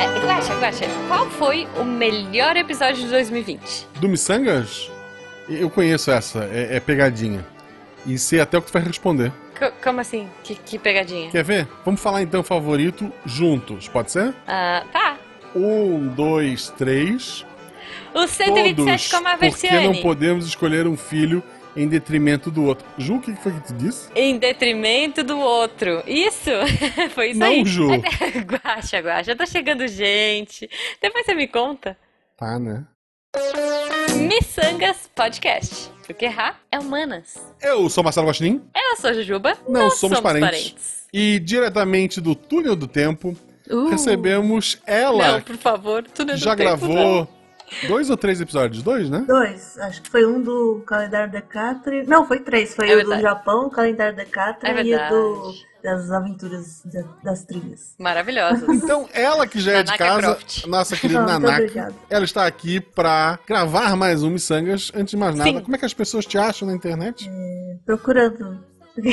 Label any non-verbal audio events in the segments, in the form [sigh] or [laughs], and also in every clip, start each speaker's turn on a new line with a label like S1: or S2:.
S1: É, Guaxa, Guaxa, qual foi o melhor episódio de 2020?
S2: Do Missangas? Eu conheço essa, é, é pegadinha. E sei até o que tu vai responder.
S1: C como assim? Que, que, pegadinha?
S2: Quer ver? Vamos falar então favorito juntos, pode ser?
S1: Ah, tá.
S2: Um, dois, três.
S1: O 127
S2: Todos,
S1: a.
S2: Porque não podemos escolher um filho em detrimento do outro. Ju, o que foi que tu disse?
S1: Em detrimento do outro. Isso! [laughs] foi isso
S2: não,
S1: aí.
S2: Não, Ju. [laughs]
S1: guaxa, guaxa. Tá chegando gente. Depois você me conta.
S2: Tá, né?
S1: Missangas Podcast. Porque errar é humanas.
S2: Eu sou Marcelo Guaxinim.
S1: Eu sou Jujuba.
S2: Não
S1: Nós
S2: somos,
S1: somos
S2: parentes.
S1: parentes.
S2: E diretamente do túnel do tempo,
S1: Uh.
S2: recebemos ela.
S1: Não, por favor, túnel
S2: já
S1: do tempo,
S2: gravou
S1: não.
S2: Dois ou três episódios? Dois, né?
S3: Dois. Acho que foi um do calendário Decatri. Não, foi três. Foi
S1: É
S3: o
S1: verdade.
S3: do Japão, o calendário Decatri
S1: É
S3: e o do, das aventuras da- das trilhas.
S1: Maravilhosas. [laughs]
S2: Então, ela que já é de casa,
S1: Croft.
S2: nossa querida
S3: Não,
S2: Nanaka, ela está aqui pra gravar mais um Missangas. Antes de mais nada,
S1: Sim.
S2: como é que as pessoas te acham na internet?
S3: Procurando. [laughs]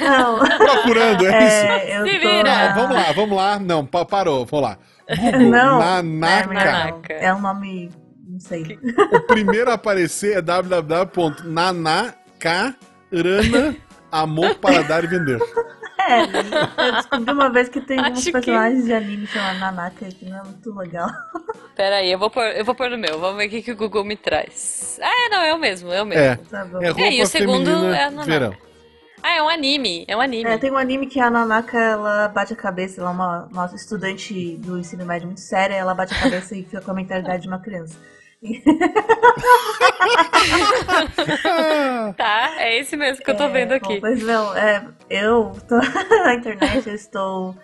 S3: Não.
S2: Procurando, é, isso.
S3: É, na-
S2: Não, vamos lá, vamos lá. Não, pa- parou, vamos lá. Google,
S3: Não,
S2: Nanaka.
S3: É,
S1: Nanaka.
S3: é um nome. Não sei.
S2: O primeiro a aparecer é www.nanacarana Amor para dar e vender.
S3: É, eu descobri uma vez que tem uns
S1: Acho que-
S3: personagens de anime chamados Nanaka que não é muito legal.
S1: Pera aí, eu vou, pôr, eu vou pôr no meu. Vamos ver o que, que o Google me traz. Ah, é, não, é o mesmo, é o mesmo.
S2: É,
S3: Tá bom.
S2: é roupa
S1: É, e o segundo é a Nanaka.
S2: verão.
S1: Ah, é um anime. É um anime.
S3: É, tem um anime que a Nanaka, ela bate a cabeça, ela é uma, uma estudante do ensino médio muito séria, ela bate a cabeça e fica com a mentalidade de uma criança. [laughs]
S1: Tá, é esse mesmo que eu tô
S3: É,
S1: vendo
S3: bom,
S1: aqui.
S3: Pois não, é, eu tô [laughs] na internet, eu estou.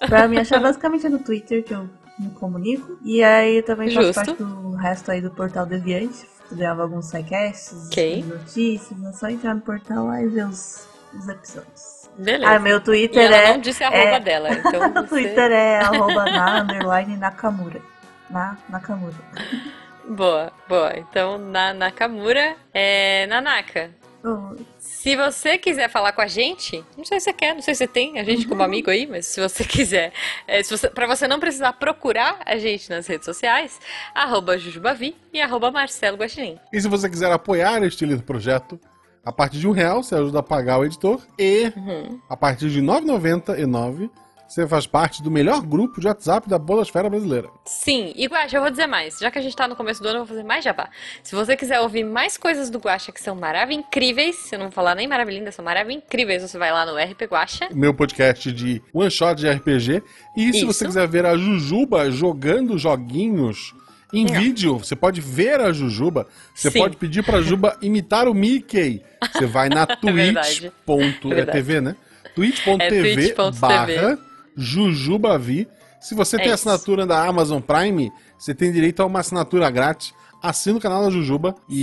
S3: Pra me achar basicamente é no Twitter que eu me comunico. E aí eu também faço
S1: Justo.
S3: parte do resto aí do portal Deviante. Gravo alguns sidecasts,
S1: Ok.
S3: notícias, é só entrar no portal lá e ver os, os episódios.
S1: Beleza.
S3: Ah, meu
S1: e
S3: Twitter
S1: ela
S3: é.
S1: não disse a arroba
S3: é-
S1: dela, [laughs] então
S3: O
S1: você...
S3: Twitter é arroba na underline Nakamura. Na Nakamura. [laughs]
S1: Boa, boa. Então, na Nakamura, é... Nanaka,
S3: Oh,
S1: se você quiser falar com a gente, não sei se você quer, não sei se você tem a gente como amigo aí, mas se você [laughs] quiser, é, pra você não precisar procurar a gente nas redes sociais, arroba Jujubavi e arroba Marcelo Guaxinim.
S2: E se você quiser apoiar este lindo projeto, a partir de um real você ajuda a pagar o editor. E
S1: Uhum.
S2: a partir de R$ 9,99 você faz parte do melhor grupo de WhatsApp da Bolosfera Brasileira.
S1: Sim, e Guaxa, eu vou dizer mais. Já que a gente tá no começo do ano, eu vou fazer mais jabá. Se você quiser ouvir mais coisas do Guaxa que são maravilhas incríveis, eu não vou falar nem maravilhindas, são maravilhas incríveis, você vai lá no RP Guaxa.
S2: Meu podcast de one shot de RPG. E se
S1: Isso.
S2: você quiser ver a Jujuba jogando joguinhos em
S1: Não.
S2: vídeo, você pode ver a Jujuba. Você
S1: Sim.
S2: pode pedir pra Juba [laughs] imitar o Mickey. Você vai na
S1: verdade.
S2: Twitch. ponto- é. TV, né? twitch.tv
S1: É
S2: barra Jujubavi. Se você
S1: É
S2: tem
S1: isso.
S2: assinatura da Amazon Prime, você tem direito a uma assinatura grátis. Assina o canal da Jujuba e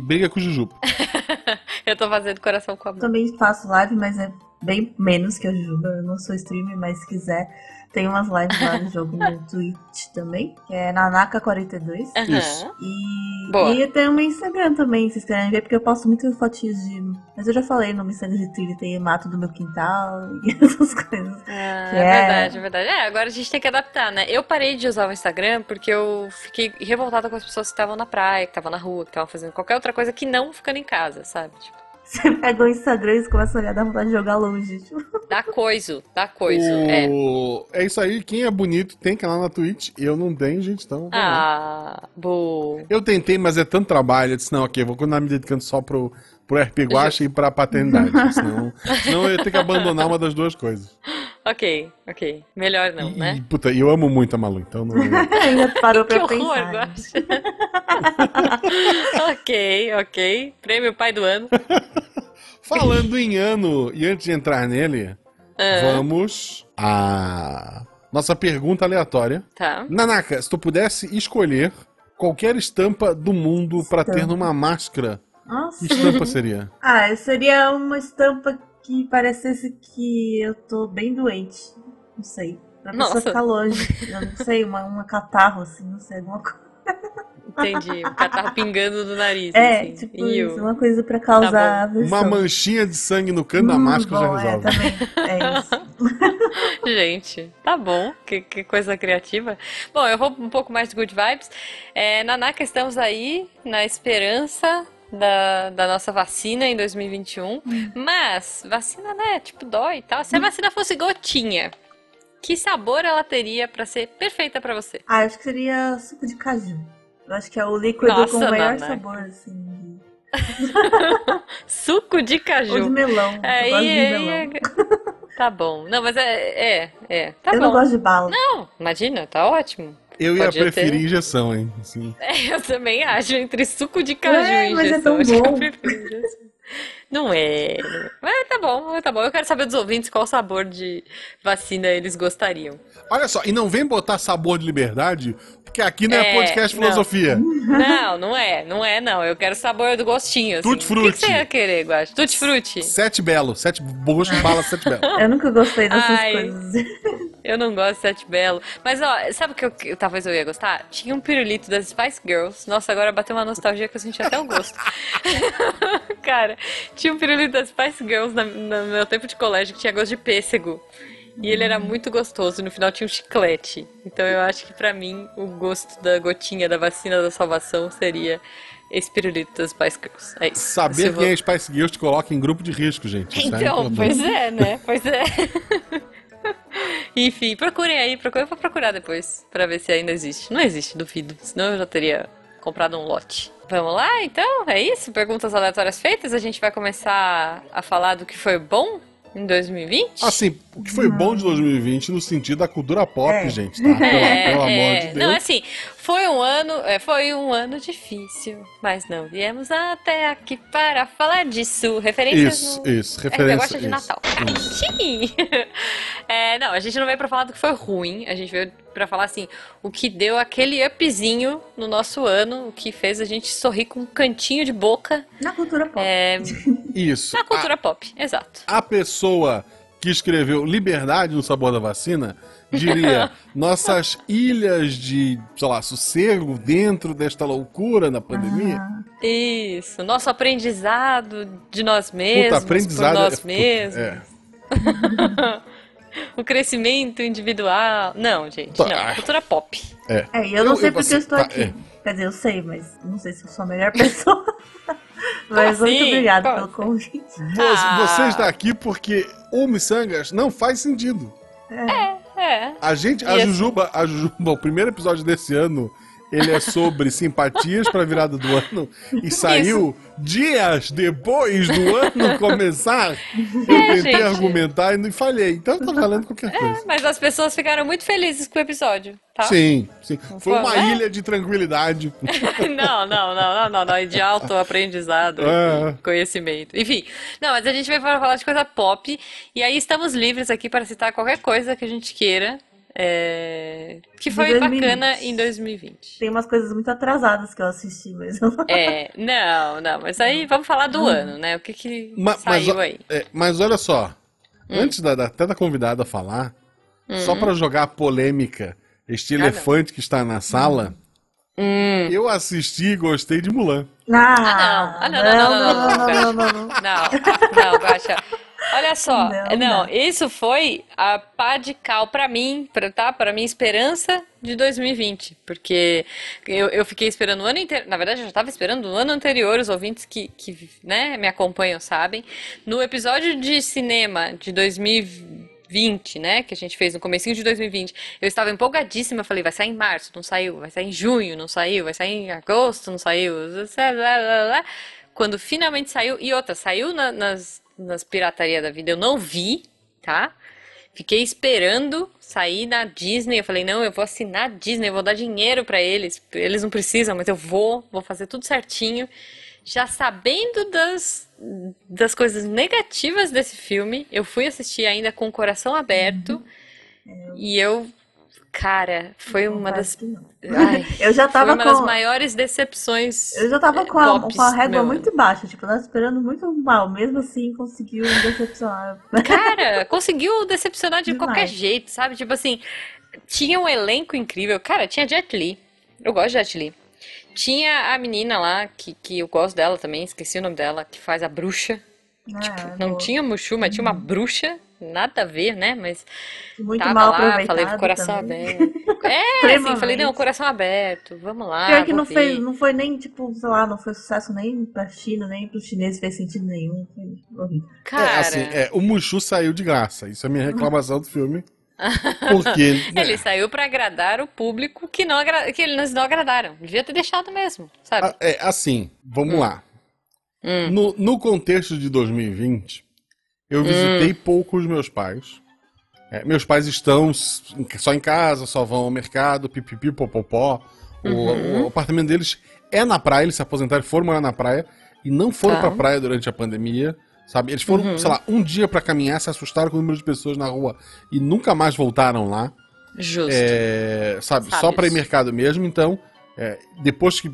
S1: Sim.
S2: briga com o Jujuba. [laughs]
S1: Eu tô fazendo coração com a mão.
S3: Também faço live, mas é bem menos que a Juba. Eu não sou streamer, mas se quiser, tem umas lives lá no jogo no [laughs] Twitch também, que é Nanaka42.
S1: Aham.
S2: Isso.
S3: E,
S1: Boa.
S3: e tem um Instagram também, se vocês querem ver, porque eu posto muitas fotinhos de. Mas eu já falei no Instagram de trilha, tem mato do meu quintal [laughs] e essas coisas.
S1: Ah,
S3: Que
S1: é
S3: é-
S1: verdade, é verdade. É, agora a gente tem que adaptar, né? Eu parei de usar o Instagram porque eu fiquei revoltada com as pessoas que estavam na praia, que estavam na rua, que estavam fazendo qualquer outra coisa que não ficando em casa, sabe? Tipo,
S3: Você pega o Instagram e começa a olhar, dá vontade de jogar longe. Tipo,
S1: dá coiso, dá coiso. É.
S2: O- é isso aí. Quem é bonito tem canal na Twitch. Eu não tenho, gente. Então.
S1: Ah, bu.
S2: Eu tentei, mas é tanto trabalho. Eu disse, não, ok, vou continuar me dedicando só pro, pro RP Guacha e pra paternidade. Senão, senão eu ia ter que abandonar uma das duas coisas.
S1: Ok, ok. Melhor não,
S2: e,
S1: né?
S2: e, puta, eu amo muito a Malu, então não. [laughs]
S3: ainda parou [laughs]
S1: Que
S3: pra
S1: horror,
S3: pensar. [laughs]
S1: Ok, ok. Prêmio pai do ano.
S2: Falando em ano, e antes de entrar nele,
S1: Ah,
S2: vamos a nossa pergunta aleatória.
S1: tá.
S2: Nanaka, se tu pudesse escolher qualquer estampa do mundo pra ter numa máscara,
S3: Nossa.
S2: que estampa seria?
S3: Ah, seria uma estampa que parecesse que eu tô bem doente. Não sei. Pra pessoa
S1: Nossa.
S3: ficar longe. Eu não sei, uma, uma catarro, assim, não sei, alguma coisa.
S1: Entendi. O catarro pingando do nariz.
S3: É,
S1: assim.
S3: tipo isso, uma coisa pra causar
S1: Tá.
S2: Uma manchinha de sangue no canto da
S3: Hum,
S2: máscara
S3: bom,
S2: já resolve.
S3: É, também. É isso. [laughs]
S1: Gente, tá bom, que, que coisa criativa. Bom, eu vou um pouco mais de good vibes. É, Nanaka, estamos aí na esperança da, da nossa vacina em 2021. Mas, vacina, né? Tipo, dói e tal. Se a vacina fosse gotinha, que sabor ela teria pra ser perfeita pra você?
S3: Ah, acho que seria suco de caju. Eu acho que é o líquido
S1: Nossa,
S3: com o melhor
S1: Nana.
S3: sabor, assim. [laughs]
S1: Suco de caju.
S3: Ou de melão.
S1: Aí, aí,
S3: melão.
S1: tá bom. Não, mas é, é, é. Tá
S3: eu
S1: bom.
S3: não gosto de bala.
S1: Não, imagina, tá ótimo.
S2: Eu ia preferir
S1: ter.
S2: injeção, hein? Assim. [laughs]
S1: É, eu também acho, entre suco de caju
S3: Ué,
S1: e
S3: mas é
S1: injeção.
S3: tão
S1: acho que eu
S3: bom.
S1: prefiro injeção. Não é, não é. Mas tá bom, tá bom. Eu quero saber dos ouvintes qual sabor de vacina eles gostariam.
S2: Olha só, e não vem botar sabor de liberdade, porque aqui não é,
S1: É,
S2: podcast
S1: não.
S2: filosofia.
S1: Não, não é, não é, não. Eu quero sabor do gostinho, assim.
S2: Tutti
S1: O que que
S2: frutti.
S1: você ia querer, Guache? Tutti frutti?
S2: Sete belo, sete gosto de bala, sete belo.
S3: Eu nunca gostei dessas
S1: Ai.
S3: coisas.
S1: Eu não gosto de Sete Belo. Mas, ó, sabe o que eu, talvez eu ia gostar? Tinha um pirulito das Spice Girls. Nossa, agora bateu uma nostalgia que eu senti até o gosto. [laughs] Cara, tinha um pirulito das Spice Girls na- no meu tempo de colégio que tinha gosto de pêssego. E ele era muito gostoso. No final tinha um chiclete. Então eu acho que pra mim o gosto da gotinha da vacina da salvação seria esse pirulito das Spice Girls. É isso.
S2: Saber quem é Spice Girls te coloca em grupo de risco, gente. É
S1: então, pois é, né? Pois é. [laughs] Enfim, procurem aí, procurem, eu vou procurar depois pra ver se ainda existe. Não existe, duvido. Senão eu já teria comprado um lote. Vamos lá, então? É isso? Perguntas aleatórias feitas. A gente vai começar a falar do que foi bom em 2020?
S2: Assim, o que foi bom de 2020 no sentido da cultura pop,
S3: É.
S2: gente, tá? Pelo, [laughs]
S1: É,
S2: pelo amor
S1: é.
S2: de Deus.
S1: Não, assim, foi um ano, é, foi um ano difícil, mas não viemos até aqui para falar disso. Referências
S2: Isso,
S1: no...
S2: isso,
S1: É, eu
S2: referência.
S1: gosto de
S2: isso,
S1: Natal.
S2: isso.
S1: Sim. [laughs] É, não, a gente não veio pra falar do que foi ruim, a gente veio pra falar assim, o que deu aquele upzinho no nosso ano, o que fez a gente sorrir com um cantinho de boca
S3: Na cultura pop.
S1: é,
S2: Isso.
S1: na cultura pop, exato.
S2: A, a pessoa que escreveu Liberdade no Sabor da Vacina diria [laughs] nossas ilhas de, sei lá, sossego dentro desta loucura na pandemia.
S3: Ah,
S1: Isso, nosso aprendizado de nós mesmos,
S2: Puta, aprendizado
S1: por nós
S2: é-
S1: mesmos.
S2: é. [laughs]
S1: o crescimento individual. Não, gente,
S2: Tá.
S1: não. Cultura pop.
S2: É.
S3: É, e eu não
S2: Eu-
S3: sei
S2: eu-
S3: porque eu estou
S2: tá,
S3: aqui.
S2: é.
S3: Quer dizer, eu sei, mas não sei se eu sou a melhor [laughs] pessoa. mas
S1: Como
S3: muito
S1: assim?
S3: obrigada
S1: Como
S3: pelo convite.
S2: Você,
S1: Ah.
S2: você está aqui porque o Missangas não faz sentido.
S1: É.
S2: A gente, a Jujuba, a Jujuba, [laughs] o primeiro episódio desse ano, ele é sobre simpatias pra virada do ano e saiu dias depois do ano começar. Eu
S1: É,
S2: tentei
S1: gente.
S2: argumentar e não falhei. Então tá valendo qualquer coisa.
S1: Mas as pessoas ficaram muito felizes com o episódio, tá?
S2: Sim, sim. Foi
S1: foi,
S2: uma
S1: né?
S2: ilha de tranquilidade. [laughs]
S1: não, não, não, não, não, não, é de alto aprendizado
S2: É.
S1: conhecimento. Enfim, não, mas a gente veio para falar de coisa pop, e aí estamos livres aqui para citar qualquer coisa que a gente queira, é, que foi
S3: 2020.
S1: bacana em 2020.
S3: Tem umas coisas muito atrasadas que eu assisti, mas não.
S1: É, não, não, mas aí vamos falar do ano, né? O que que
S2: Ma- mas,
S1: saiu
S2: ó-
S1: aí?
S2: é, mas olha só,
S1: Hum.
S2: antes da, da- até da convidada falar, só pra jogar a polêmica, este
S1: Ah, não.
S2: elefante que está na sala,
S1: Hum.
S2: eu assisti e gostei de Mulan.
S3: Ah,
S1: Ah, não, não, não, não, não, não,
S3: não, não, não, não.
S1: Não, não, Guaxa. Olha só,
S3: Não,
S1: não,
S3: não.
S1: isso foi a pá de cal pra mim, pra, tá? Pra minha esperança de 2020. Porque eu, eu fiquei esperando o ano inteiro. Na verdade, eu já tava esperando o ano anterior, os ouvintes que, que né, me acompanham sabem. No episódio de cinema de 2020, né? Que a gente fez no comecinho de 2020, eu estava empolgadíssima. Falei, vai sair em março, não saiu. Vai sair em junho, não saiu. Vai sair em agosto, não saiu. Quando finalmente saiu. E outra, saiu na- nas, nas piratarias da vida, eu não vi, tá? Fiquei esperando sair na Disney. Eu falei, não, eu vou assinar a Disney, eu vou dar dinheiro pra eles. Eles não precisam, mas eu vou, vou fazer tudo certinho. Já sabendo das, das coisas negativas desse filme, eu fui assistir ainda com o coração aberto. E eu, cara, foi uma das.
S3: Não.
S1: Ai, [laughs]
S3: Eu já
S1: foi
S3: tava
S1: uma das
S3: com.
S1: maiores decepções.
S3: Eu já tava
S1: é,
S3: com a,
S1: pops
S3: com a régua
S1: meu
S3: muito baixa, tipo, eu tava esperando muito mal, mesmo assim conseguiu decepcionar. [laughs]
S1: Cara, conseguiu decepcionar de
S3: Demais.
S1: qualquer jeito, sabe? Tipo assim, tinha um elenco incrível. Cara, tinha Jet Li. Eu gosto de Jet Li. Tinha a menina lá, que, que eu gosto dela também, esqueci o nome dela, que faz a bruxa.
S3: Ah,
S1: Não
S3: no-
S1: tinha Mushu, mas tinha uma bruxa nada a ver, né? Mas
S3: Muito
S1: tava
S3: mal
S1: lá, falei com o coração
S3: também.
S1: aberto. É, [laughs] assim, falei, não, coração aberto, vamos lá.
S3: Pior que não,
S1: ver.
S3: fez, não foi nem, tipo, sei lá, não foi sucesso nem pra China, nem pros chineses, fez sentido nenhum. Foi horrível.
S1: Cara,
S2: É, assim, é, o Mushu saiu de graça. Isso é a minha reclamação do filme. [laughs] Porque. né,
S1: ele saiu pra agradar o público que, não agra... que eles não agradaram. Devia ter deixado mesmo, sabe?
S2: a- é, assim, vamos lá.
S1: Hum.
S2: No, no contexto de 2020, eu visitei pouco os meus pais. É, meus pais estão só em casa, só vão ao mercado, pipipi, popopó. O,
S1: Uhum.
S2: o apartamento deles é na praia, eles se aposentaram, foram morar na praia e não foram
S1: Tá.
S2: pra praia durante a pandemia. Sabe? Eles foram,
S1: Uhum.
S2: sei lá, um dia pra caminhar, se assustaram com o número de pessoas na rua e nunca mais voltaram lá.
S1: Justo.
S2: É, sabe, só
S1: Sábios.
S2: para ir mercado mesmo. Então, é, depois que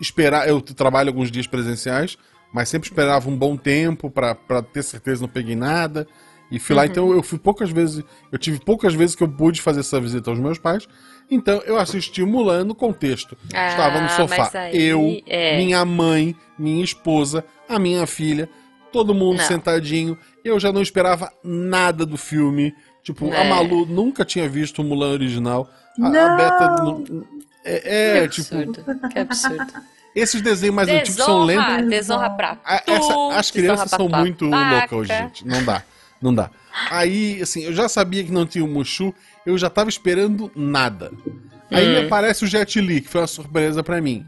S2: esperar, eu trabalho alguns dias presenciais, mas sempre esperava um bom tempo para ter certeza não peguei nada. E fui
S1: Uhum.
S2: lá, então eu fui poucas vezes, eu tive poucas vezes que eu pude fazer essa visita aos meus pais. Então eu assisti o Mulan no contexto.
S1: Ah,
S2: Estava no sofá.
S1: aí,
S2: eu,
S1: é.
S2: minha mãe, minha esposa, a minha filha, todo mundo
S1: Não.
S2: sentadinho. Eu já não esperava nada do filme. Tipo, a
S1: É.
S2: Malu nunca tinha visto o Mulan original. A, a
S3: Não!
S2: Beta. não- É, é,
S1: que
S2: tipo.
S1: Que absurdo.
S2: Esses desenhos mais antigos são lentos.
S1: Desonra, desonra pra
S2: A-
S1: tu,
S2: essa- as crianças
S1: desonra
S2: são
S1: pra
S2: muito loucas hoje, gente. Não dá. Não dá. Aí, assim, eu já sabia que não tinha o Mushu, eu já tava esperando nada. Aí
S1: Hum.
S2: me aparece o Jet Li, que foi uma surpresa pra mim.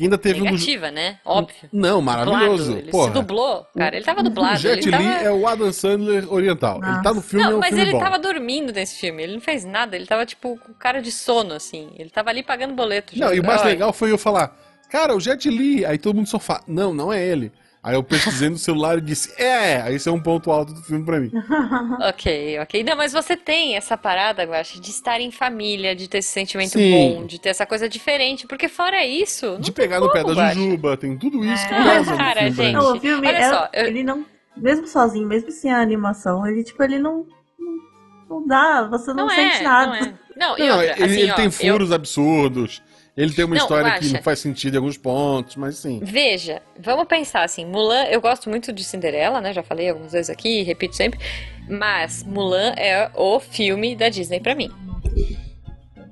S2: E ainda teve um dos.
S1: Negativa, né? Óbvio.
S2: Não, maravilhoso.
S1: Dublado. Ele
S2: Porra.
S1: se dublou, cara. Ele tava
S2: O
S1: dublado.
S2: Jet
S1: ele
S2: Li
S1: tava...
S2: é o Adam Sandler oriental. Ele tá no filme, é
S1: Não,
S2: um
S1: mas
S2: filme
S1: ele
S2: bom.
S1: tava dormindo nesse filme. Ele não fez nada. Ele tava, tipo, com cara de sono, assim. Ele tava ali pagando boleto. já.
S2: Não, e o mais
S1: Olha,
S2: legal foi eu falar, cara, o Jet Li. Aí todo mundo só fala, não, não é ele. Aí eu pesquisei no celular e disse, é, aí esse é um ponto alto do filme pra mim. [laughs]
S1: Ok, ok. Não, mas você tem essa parada, eu acho, de estar em família, de ter esse sentimento
S2: Sim.
S1: bom, de ter essa coisa diferente. Porque fora isso.
S2: De pegar no pé da
S1: Guaxa.
S2: Jujuba, tem tudo isso que
S3: É.
S2: pesa no
S1: Cara,
S2: filme
S1: gente.
S3: Não, o filme,
S1: olha
S3: é-
S1: só, eu-
S3: ele não. Mesmo sozinho, mesmo sem a animação, ele, tipo, ele não. Não, não dá, você não,
S1: Não,
S3: sente
S1: é,
S3: nada.
S1: não é. Não, e
S2: Não,
S1: outra,
S2: ele,
S1: assim,
S2: ele
S1: ó,
S2: tem
S1: eu-
S2: furos absurdos, ele tem uma
S1: Não,
S2: história que não faz sentido em alguns pontos, mas sim.
S1: Veja, vamos pensar assim, Mulan, eu gosto muito de Cinderela, né? Já falei algumas vezes aqui, repito sempre, mas Mulan é o filme da Disney pra mim.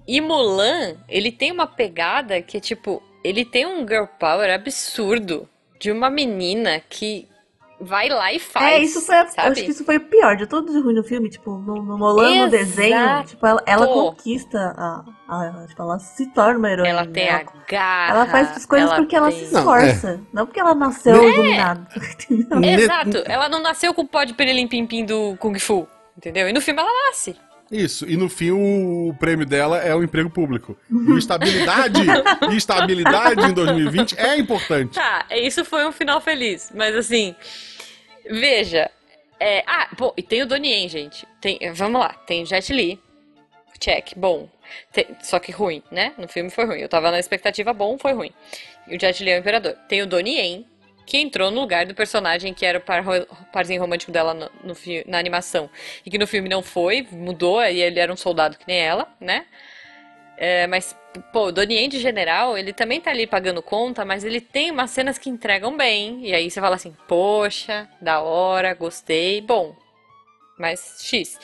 S1: E Mulan, ele tem uma pegada que é tipo, ele tem um girl power absurdo de uma menina que vai lá e faz,
S3: É, isso foi. a-
S1: sabe?
S3: Acho que isso foi o pior de tudo de ruim no filme. Tipo, no, no Mulan, no desenho, tipo, ela, ela conquista a, a- Tipo, ela se torna uma heroína.
S1: Ela tem a
S3: ela,
S1: garra,
S3: ela faz as coisas
S1: ela
S3: porque ela
S1: tem-
S3: se
S2: Não,
S3: esforça. Não, porque ela nasceu iluminada. [laughs] Entendeu?
S2: Ne-
S1: Exato, ela não nasceu com o pó de perilim pim pim do Kung Fu, entendeu? E no filme ela nasce.
S2: Isso, e no fim o prêmio dela é o emprego público. E estabilidade, [laughs] e estabilidade em 2020 é importante.
S1: Tá, isso foi um final feliz, mas assim, veja, é, ah, pô, e tem o Donnie Yen, gente, tem, vamos lá, tem o Jet Li, check, bom, Tem- só que ruim, né, no filme foi ruim, eu tava na expectativa bom, foi ruim, e o Jet Li é o imperador, tem o Donnie Yen, que entrou no lugar do personagem que era o par, parzinho romântico dela no, no na animação, e que no filme não foi, mudou, e ele era um soldado que nem ela, né, é, mas, pô, o Donnie Yen de general, ele também tá ali pagando conta, mas ele tem umas cenas que entregam bem. E aí você fala assim, poxa, da hora, gostei, bom. Mas X.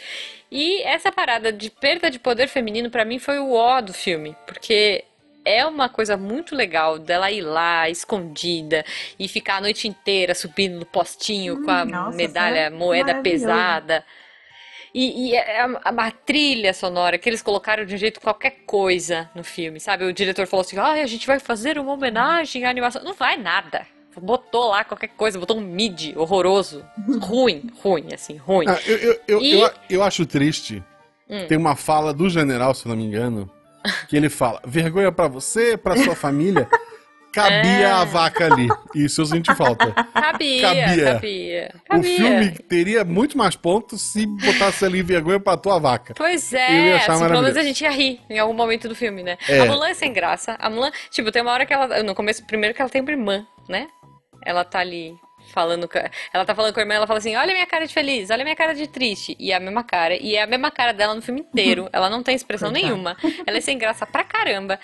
S1: E essa parada de perda de poder feminino pra mim foi o ó do filme, porque é uma coisa muito legal dela ir lá escondida e ficar a noite inteira subindo no postinho com a
S3: Hum, nossa,
S1: medalha,
S3: é
S1: moeda pesada. E, e é a, a, a trilha sonora que eles colocaram de um jeito qualquer coisa no filme, sabe? O diretor falou assim: ah, a gente vai fazer uma homenagem à animação. Não vai nada. Botou lá qualquer coisa, botou um mid horroroso. [laughs] ruim, ruim, assim, ruim.
S2: Ah, eu, eu, eu,
S1: E-
S2: eu, eu acho triste.
S1: Hum.
S2: Tem uma fala do general, se eu não me engano, que ele fala: vergonha pra você, pra sua [laughs] família. Cabia
S1: É.
S2: a vaca ali. Isso eu senti falta.
S1: Cabia,
S2: cabia.
S1: cabia.
S2: O
S1: cabia.
S2: filme teria muito mais pontos se botasse ali vergonha pra tua vaca.
S1: Pois
S2: Eu
S1: é,
S2: achar
S1: assim, pelo menos a gente ia rir em algum momento do filme, né?
S2: É.
S1: A Mulan é sem graça. A Mulan, tipo, tem uma hora que ela. No começo, primeiro que ela tem uma irmã, né? Ela tá ali falando. Ela tá falando com a irmã, ela fala assim: olha a minha cara de feliz, olha a minha cara de triste. E é a mesma cara. E é a mesma cara dela no filme inteiro. [laughs] Ela não tem expressão nenhuma. Ela é sem graça pra caramba.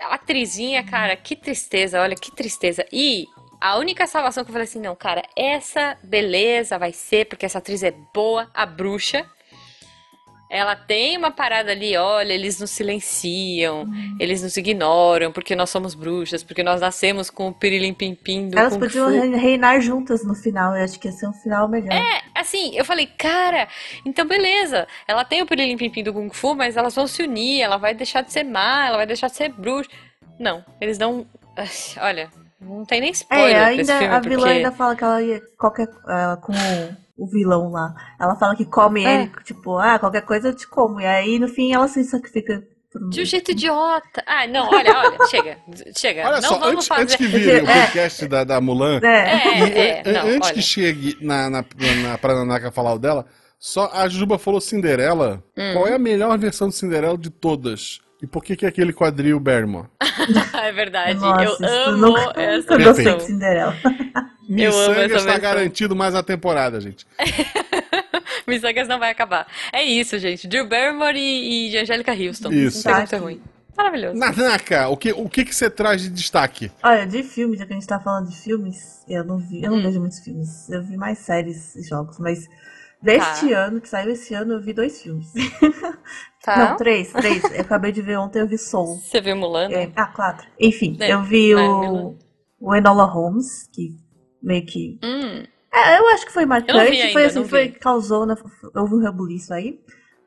S1: Atrizinha, cara, que tristeza, olha que tristeza. E a única salvação que eu falei assim, não, cara, essa beleza vai ser, porque essa atriz é boa, a bruxa. Ela tem uma parada ali, olha, eles nos silenciam,
S3: Uhum.
S1: eles nos ignoram, porque nós somos bruxas, porque nós nascemos com o pirilim pim pim do
S3: Elas
S1: Kung
S3: podiam
S1: Fu.
S3: re- reinar juntas no final. Eu acho que ia ser um final melhor.
S1: É, assim, eu falei, cara, então beleza. Ela tem o pirilim pim pim do Kung Fu, mas elas vão se unir, ela vai deixar de ser má, ela vai deixar de ser bruxa. Não, eles não. [sighs] Olha, não tem nem spoiler
S3: É, ainda
S1: filme,
S3: a vilã
S1: porque.
S3: ainda fala que ela ia qualquer ela, com o, vilão lá. Ela fala que come
S1: É.
S3: ele, tipo, ah, qualquer coisa eu te como. E aí no fim ela se sacrifica por
S1: De um jeito idiota. Ah, não, olha, olha, [laughs] chega, chega.
S2: Olha
S1: não
S2: só,
S1: vamos
S2: antes,
S1: fazer.
S2: antes que vire o
S3: É.
S2: podcast da, da Mulan,
S3: É.
S1: É,
S2: e,
S1: é, não,
S2: antes
S1: olha.
S2: que chegue na, na, na, pra Nanaka falar o dela, só a Juba falou Cinderela.
S1: Hum.
S2: Qual é a melhor versão de Cinderela de todas? E por que, que é aquele quadril Barrymore? [laughs]
S1: é verdade,
S3: Nossa,
S1: eu amo
S3: nunca,
S1: essa
S3: nunca gostei de
S1: versão.
S3: Cinderela. [laughs]
S1: Essa
S2: está
S1: versão.
S2: garantido mais uma temporada, gente. [laughs]
S1: Missangas não vai acabar. É isso, gente. Drew Barrymore e, e Angélica Houston.
S2: Isso.
S1: Não tem
S3: Tá
S1: ruim. Maravilhoso.
S2: Nanaka, o que, o que, que você traz de destaque?
S3: Olha, de filme, já que a gente tá falando de filmes, eu não vi, eu não
S1: Hum.
S3: vejo muitos filmes. Eu vi mais séries e jogos, mas deste
S1: Tá.
S3: ano, que saiu esse ano, eu vi dois filmes. [laughs]
S1: Tá?
S3: Não, três, três. Eu acabei de ver ontem, eu vi Soul.
S1: Você viu Mulan?
S3: É, ah, quatro. Enfim,
S1: É,
S3: eu vi
S1: é,
S3: o,
S1: Mulan.
S3: o Enola Holmes, que meio que.
S1: Hum,
S3: É, eu acho que foi marcante,
S1: ainda,
S3: foi assim,
S1: não
S3: foi, causou, né, houve um rebuliço aí.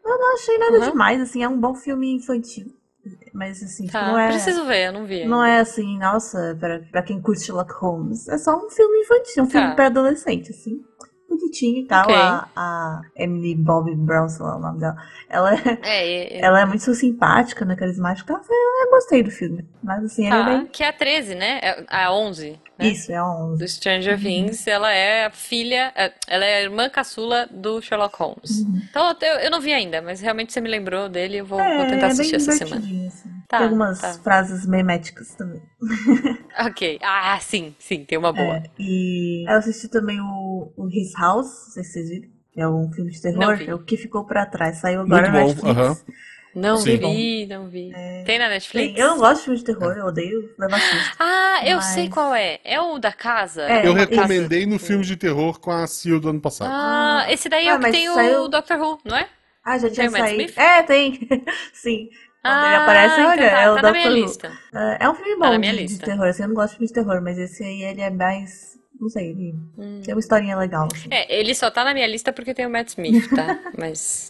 S3: Eu não achei nada
S1: Uhum.
S3: demais, assim, é um bom filme infantil. Mas assim, tipo,
S1: tá.
S3: não é.
S1: Preciso ver, eu não vi.
S3: Não
S1: ainda.
S3: é assim, nossa, pra, pra quem curte Sherlock Holmes. É só um filme infantil, um filme
S1: Tá.
S3: pra adolescente, assim. Bonitinho e tal.
S1: Ok.
S3: A, a Emily Bobby Brown, sei lá o nome dela. Ela, é-
S1: É, é,
S3: ela é muito simpática, né? Carismática. Eu gostei do filme. Mas assim, é
S1: tá.
S3: bem.
S1: Que é a 13, né? É a 11. né?
S3: Isso, é a 11.
S1: Do Stranger Things, ela é a filha, é, ela é a irmã caçula do Sherlock Holmes.
S3: Uhum.
S1: Então eu, eu não vi ainda, mas realmente você me lembrou dele, eu vou,
S3: É,
S1: vou tentar
S3: é
S1: assistir essa semana.
S3: assim.
S1: Tá,
S3: Tem algumas
S1: tá.
S3: frases meméticas também. [laughs]
S1: Ok. Ah, sim, sim, tem uma boa.
S3: É, e eu assisti também o, o His House, não sei se vocês viram. que É um filme de terror, é o que ficou pra trás. Saiu agora
S2: Muito
S3: na
S2: bom,
S3: Netflix.
S2: aham.
S1: Não
S2: Sim.
S1: vi, não vi. Tem na Netflix?
S3: Tem- Eu não gosto de filme de terror, eu odeio levar susto.
S1: Ah, eu
S3: Mas-
S1: sei qual é. É o da casa?
S3: É,
S2: Eu recomendei no filme de terror com a Sil do ano passado.
S1: Ah, esse daí é
S3: Ah,
S1: o que tem o
S3: saiu-
S1: Doctor Who, não é?
S3: Ah, já tinha
S1: o
S3: saído.
S1: Smith?
S3: É, tem. [laughs] Sim. Quando
S1: ah,
S3: ele aparece,
S1: então
S3: olha,
S1: tá,
S3: é o
S1: tá na minha
S3: Dr. Who. É, um filme
S1: Tá
S3: bom
S1: minha
S3: de, de terror. Assim, eu não gosto de filme de terror, mas esse aí ele é mais. Não sei, ele
S1: Hum.
S3: tem uma historinha legal. Assim.
S1: É, ele só tá na minha lista porque tem o Matt Smith, tá? [laughs] Mas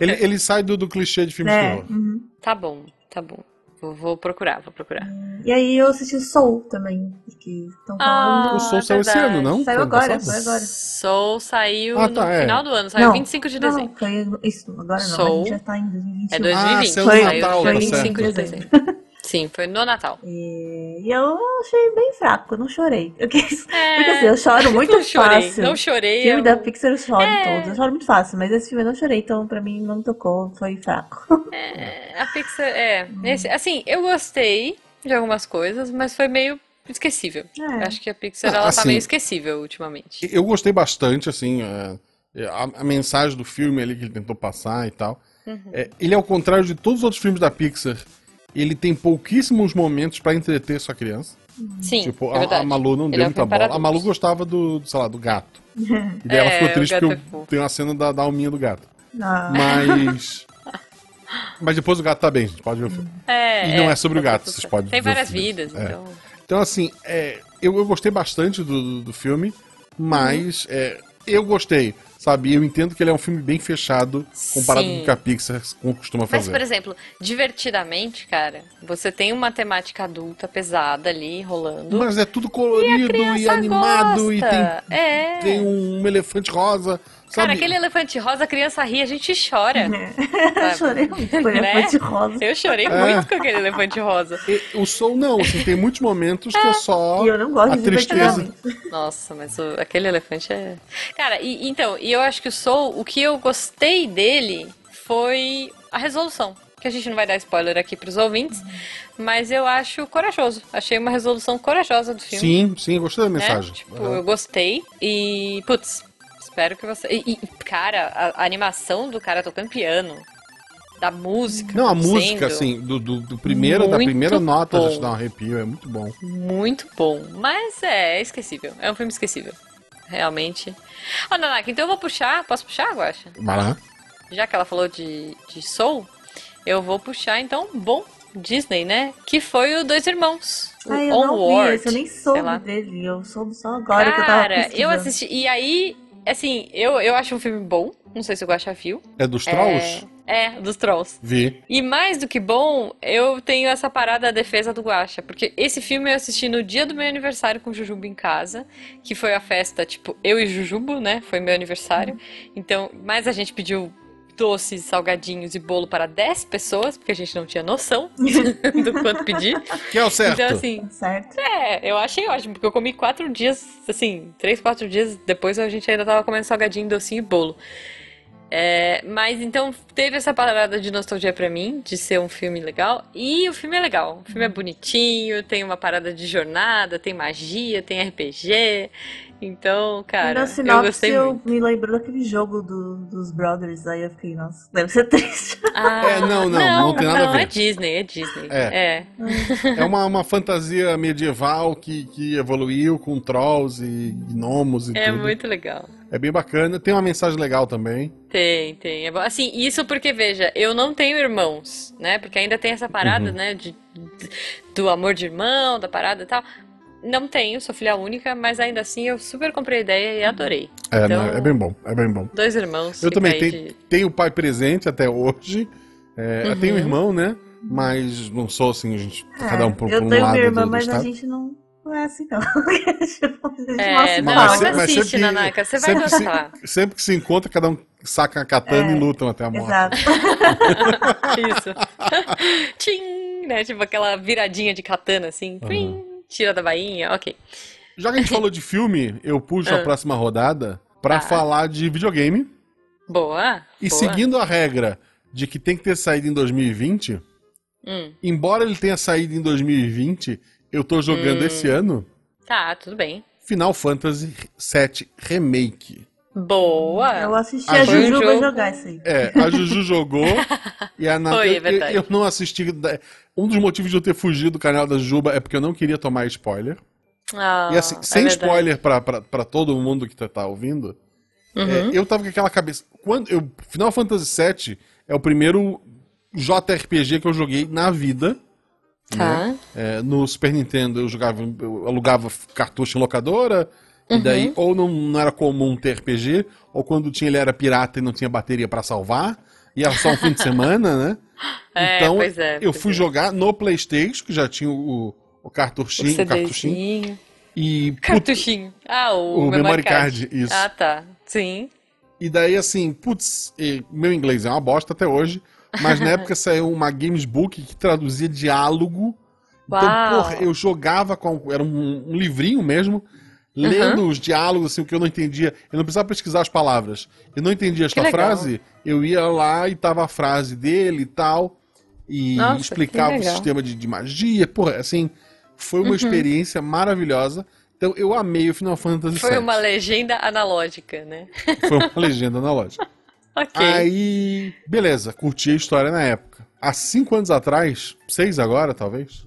S2: Ele, ele sai do, do clichê de filme de
S3: É,
S2: terror.
S3: uhum.
S1: tá bom, tá bom. Vou, vou procurar, vou procurar.
S3: E aí eu assisti Soul também, que estão
S1: Ah,
S3: falando.
S2: O Soul saiu esse ano, não?
S3: Saiu
S2: Foi
S3: agora, foi agora.
S1: Soul saiu
S2: Ah, tá,
S1: no
S2: é.
S1: final do ano, saiu
S3: Não,
S1: 25 de
S3: Não,
S1: dezembro.
S3: foi isso, agora não. A
S1: Soul.
S3: gente já tá em 2021.
S1: É 2020,
S2: Ah, saiu
S1: saiu
S2: Natal,
S1: dia
S2: tá
S1: 25 de dezembro. [laughs] Sim, foi no Natal.
S3: E e eu achei bem fraco, eu não chorei. Eu quis-
S1: É, [laughs]
S3: Porque assim, eu choro muito
S1: não chorei,
S3: fácil.
S1: não chorei.
S3: filme
S1: eu-
S3: da Pixar eu choro
S1: É.
S3: todos. Eu choro muito fácil, mas esse filme eu não chorei, então pra mim não tocou, foi fraco. [laughs]
S1: É, a Pixar, é. esse- assim, eu gostei de algumas coisas, mas foi meio esquecível.
S3: É.
S1: Acho que a Pixar, ela tá
S2: assim-
S1: meio esquecível ultimamente.
S2: Eu gostei bastante, assim, é, a, a mensagem do filme ali que ele tentou passar e tal.
S1: Uhum.
S2: É, ele, ao contrário de todos os outros filmes da Pixar, ele tem pouquíssimos momentos pra entreter sua criança.
S1: Sim,
S2: tipo,
S1: é
S2: a, a Malu não
S1: Ele
S2: deu
S1: é um
S2: muita
S1: para
S2: bola. A Malu gostava do, sei lá, do gato. [laughs] E daí ela
S1: É,
S2: ficou
S1: o
S2: triste porque
S1: é
S2: eu-
S1: fofo.
S2: tem uma cena da, da alminha do gato.
S3: Não.
S2: Mas. [laughs] Mas depois o gato tá bem, gente. Pode ver o filme.
S1: É,
S2: E não é sobre o gato, vocês podem
S1: Tem
S2: ver o
S1: várias vidas,
S2: É.
S1: então.
S2: Então, assim, é, eu, eu gostei bastante do, do, do filme, mas é, eu gostei, sabe? Eu entendo que ele é um filme bem fechado comparado
S1: Sim.
S2: com o que a Pixar costuma
S1: Mas,
S2: fazer.
S1: por exemplo, divertidamente, cara, você tem uma temática adulta pesada ali rolando.
S2: Mas é tudo colorido e,
S1: criança
S2: animado e
S1: gosta.
S2: tem,
S1: É.
S2: tem um elefante rosa,
S1: Cara,
S2: sabe?
S1: aquele elefante rosa, a criança ri, a gente chora. [laughs]
S3: eu chorei muito com
S1: Né?
S3: elefante rosa.
S1: Eu chorei
S2: É.
S1: muito com aquele elefante rosa.
S2: E o Soul não, assim, tem muitos momentos que é só
S3: E eu não gosto
S2: a
S3: de
S2: tristeza.
S1: Nossa, mas o- aquele elefante é. Cara, e então, e eu acho que o Soul, o que eu gostei dele foi a resolução. Que a gente não vai dar spoiler aqui pros ouvintes, mas eu acho corajoso. Achei uma resolução corajosa do filme.
S2: Sim, sim, eu gostei da
S1: né?
S2: mensagem.
S1: Tipo,
S2: Aham.
S1: eu gostei. E, putz, espero que você. E, e, cara, a, a animação do cara tocando piano. da música.
S2: Não, a música, assim, do, do, do primeiro, da primeira nota já
S1: bom.
S2: te dá um arrepio, é muito bom.
S1: Muito bom. Mas é, é esquecível. É um filme esquecível. Realmente. Ó, Nanaka, então eu vou puxar. Posso puxar, Guaxa?
S2: Vai lá.
S1: Já que ela falou de, de Soul, eu vou puxar então um bom Disney, né? Que foi o Dois Irmãos. O
S3: Ai, eu não
S1: Onward.
S3: vi esse, eu nem soube dele. Eu soube só agora que eu tava
S1: Cara, eu assisti. E aí, assim, eu, eu acho um filme bom. Não sei se o Guaxa viu.
S2: É dos Trolls?
S1: É, é, dos Trolls.
S2: Vi.
S1: E mais do que bom, eu tenho essa parada da defesa do Guaxa, porque esse filme eu assisti no dia do meu aniversário com o Jujubo em casa, que foi a festa, tipo, eu e Jujubo, né? Foi meu aniversário. Então, mas a gente pediu doces, salgadinhos e bolo para 10 pessoas, porque a gente não tinha noção [laughs] do quanto pedir.
S2: Que é o certo.
S1: Então, assim,
S3: Certo.
S1: é, eu achei ótimo, porque eu comi quatro dias, assim, três, quatro dias depois a gente ainda tava comendo salgadinho, docinho e bolo. É, mas então teve essa parada de nostalgia pra mim, de ser um filme legal. E o filme é legal. O filme é bonitinho, tem uma parada de jornada, tem magia, tem RPG. Então, cara,
S3: na
S1: eu
S3: sinopse
S1: gostei
S3: eu,
S1: muito.
S3: me lembrou daquele jogo do- dos Brothers, aí eu fiquei, nossa, deve ser [laughs] triste.
S1: Ah,
S2: É, não, não, não tem nada a
S1: não,
S2: ver.
S1: é Disney, é Disney.
S2: É.
S1: É.
S2: É uma, uma fantasia medieval que, que evoluiu com trolls e gnomos e
S1: É
S2: tudo.
S1: muito legal.
S2: É bem bacana. Tem uma mensagem legal também.
S1: Tem, tem. É bom. Assim, isso porque, veja, eu não tenho irmãos, né? Porque ainda tem essa parada,
S2: Uhum.
S1: né? De, do amor de irmão, da parada e tal. Não tenho, sou filha única, mas ainda assim eu super comprei a ideia e adorei.
S2: É,
S1: Então-
S2: não, é bem bom, é bem bom.
S1: Dois irmãos.
S2: Eu também tenho,
S1: de-
S2: tenho o pai presente até hoje. É, Eu tenho um irmão, né? Mas não sou assim, a gente, cada um por,
S3: É, eu
S2: por um
S3: tenho
S2: lado
S3: minha irmã,
S2: do, do
S3: mas a
S2: estado.
S3: gente não, não é assim, não. [laughs] a gente não
S1: É, não, mas assiste,
S2: sempre que-
S1: Nanaka, você vai
S2: sempre que se-
S1: gostar.
S2: Sempre que se encontra, cada um saca a katana
S3: É,
S2: e lutam até a morte.
S3: Exato. [laughs]
S1: Isso. [laughs] Tchim, né? Tipo aquela viradinha de katana, assim. Trim, tira da bainha, ok.
S2: Já que a gente falou de filme, eu puxo a
S1: Ah.
S2: próxima rodada pra
S1: Tá.
S2: falar de videogame.
S1: Boa.
S2: E
S1: boa.
S2: seguindo a regra de que tem que ter saído em 2020,
S1: Hum,
S2: embora ele tenha saído em 2020, eu tô jogando
S1: Hum.
S2: esse ano
S1: tá, tudo bem.
S2: Final Fantasy VII Remake.
S1: Boa.
S3: Eu assisti
S2: Ah,
S3: a
S2: um
S3: Jujuba
S1: jogo.
S3: jogar isso aí.
S2: É, a Juju jogou [laughs] e a Nata.
S1: Foi, é
S2: eu- eu,
S1: verdade.
S2: eu não assisti. Um dos motivos de eu ter fugido do canal da Juba é porque eu não queria tomar spoiler.
S1: Ah,
S2: e assim,
S1: é
S2: sem
S1: verdade.
S2: spoiler pra, pra, pra todo mundo que tá, tá ouvindo,
S1: Uhum.
S2: é, eu tava com aquela cabeça. Quando eu, Final Fantasy VII é o primeiro JRPG que eu joguei na vida.
S1: Tá.
S2: É, no Super Nintendo eu jogava, eu alugava cartucho em locadora, e
S1: Uhum.
S2: daí ou não, não era comum ter RPG, ou quando tinha ele era pirata e não tinha bateria pra salvar, e era só um fim de semana, né? [laughs]
S1: É,
S2: então
S1: é,
S2: eu fui
S1: é.
S2: jogar no Playstation, que já tinha o, o cartuchinho, o cartuchinho, e put-
S1: Cartuchinho. Ah, o,
S2: O
S1: memory card.
S2: card, isso.
S1: Ah, tá. Sim.
S2: E daí, assim, putz, e meu inglês é uma bosta até hoje, mas na época [laughs] saiu uma Games Book que traduzia diálogo. Então,
S1: Uau.
S2: porra, eu jogava com. Era um, um livrinho mesmo, lendo os diálogos, assim, o que eu não entendia. Eu não precisava pesquisar as palavras. Eu não entendia esta frase, eu ia lá e tava a frase dele e tal, e
S1: Nossa,
S2: explicava o.
S1: Uhum.
S2: sistema de, de magia. Porra, assim, foi uma experiência maravilhosa. Então eu amei o Final Fantasy
S1: Foi
S2: VII.
S1: uma legenda analógica, né?
S2: Foi uma [laughs] legenda analógica. [laughs]
S1: Ok.
S2: Aí, beleza, curti a história na época. Há cinco anos atrás, seis agora, talvez,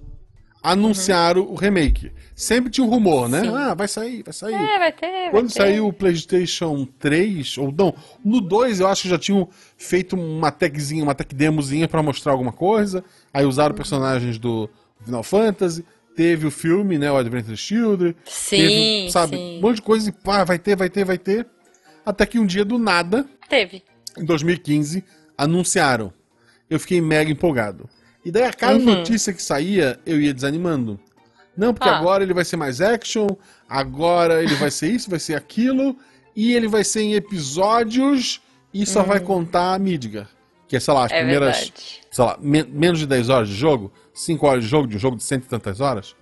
S2: anunciaram o remake. Sempre tinha um rumor, né?
S1: Sim.
S2: Ah, vai sair, vai sair.
S1: É, vai ter, vai
S2: Quando
S1: ter.
S2: saiu o PlayStation 3, ou não, no 2 eu acho que já tinham feito uma techzinha, uma tech demozinha pra mostrar alguma coisa. Aí usaram personagens do Final Fantasy, teve o filme, né, o Adventure Children.
S1: Sim,
S2: teve, sabe,
S1: sim.
S2: um monte de coisa e pá, vai ter, vai ter, vai ter. Até que um dia do nada,
S1: Teve.
S2: Em 2015, anunciaram. Eu fiquei mega empolgado. E daí a cada
S1: Uhum.
S2: notícia que saía, eu ia desanimando. Não, porque
S1: Ah.
S2: agora ele vai ser mais action, agora ele vai ser isso, vai ser aquilo, e ele vai ser em episódios e só vai contar a Midgar. Que é, sei lá, as
S1: Uhum. É
S2: primeiras,
S1: verdade.
S2: sei lá, men- menos de 10 horas de jogo, 5 horas de jogo, de um jogo de cento e tantas horas.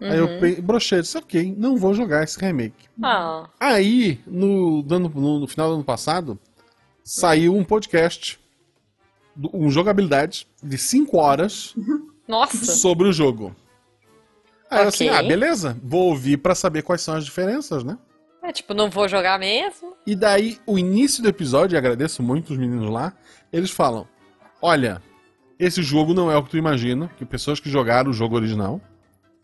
S2: Aí eu
S1: Uhum.
S2: pe- brochei, disse, ok, não vou jogar esse remake.
S1: Ah,
S2: Aí, no, no, no final do ano passado, saiu um podcast, um jogabilidade, de 5 horas
S1: nossa.
S2: sobre o jogo. Aí eu assim,
S1: Ok.
S2: ah, beleza, vou ouvir pra saber quais são as diferenças, né?
S1: É tipo, não vou jogar mesmo.
S2: E daí, o início do episódio, e agradeço muito os meninos lá, eles falam: Olha, esse jogo não é o que tu imagina, que pessoas que jogaram o jogo original,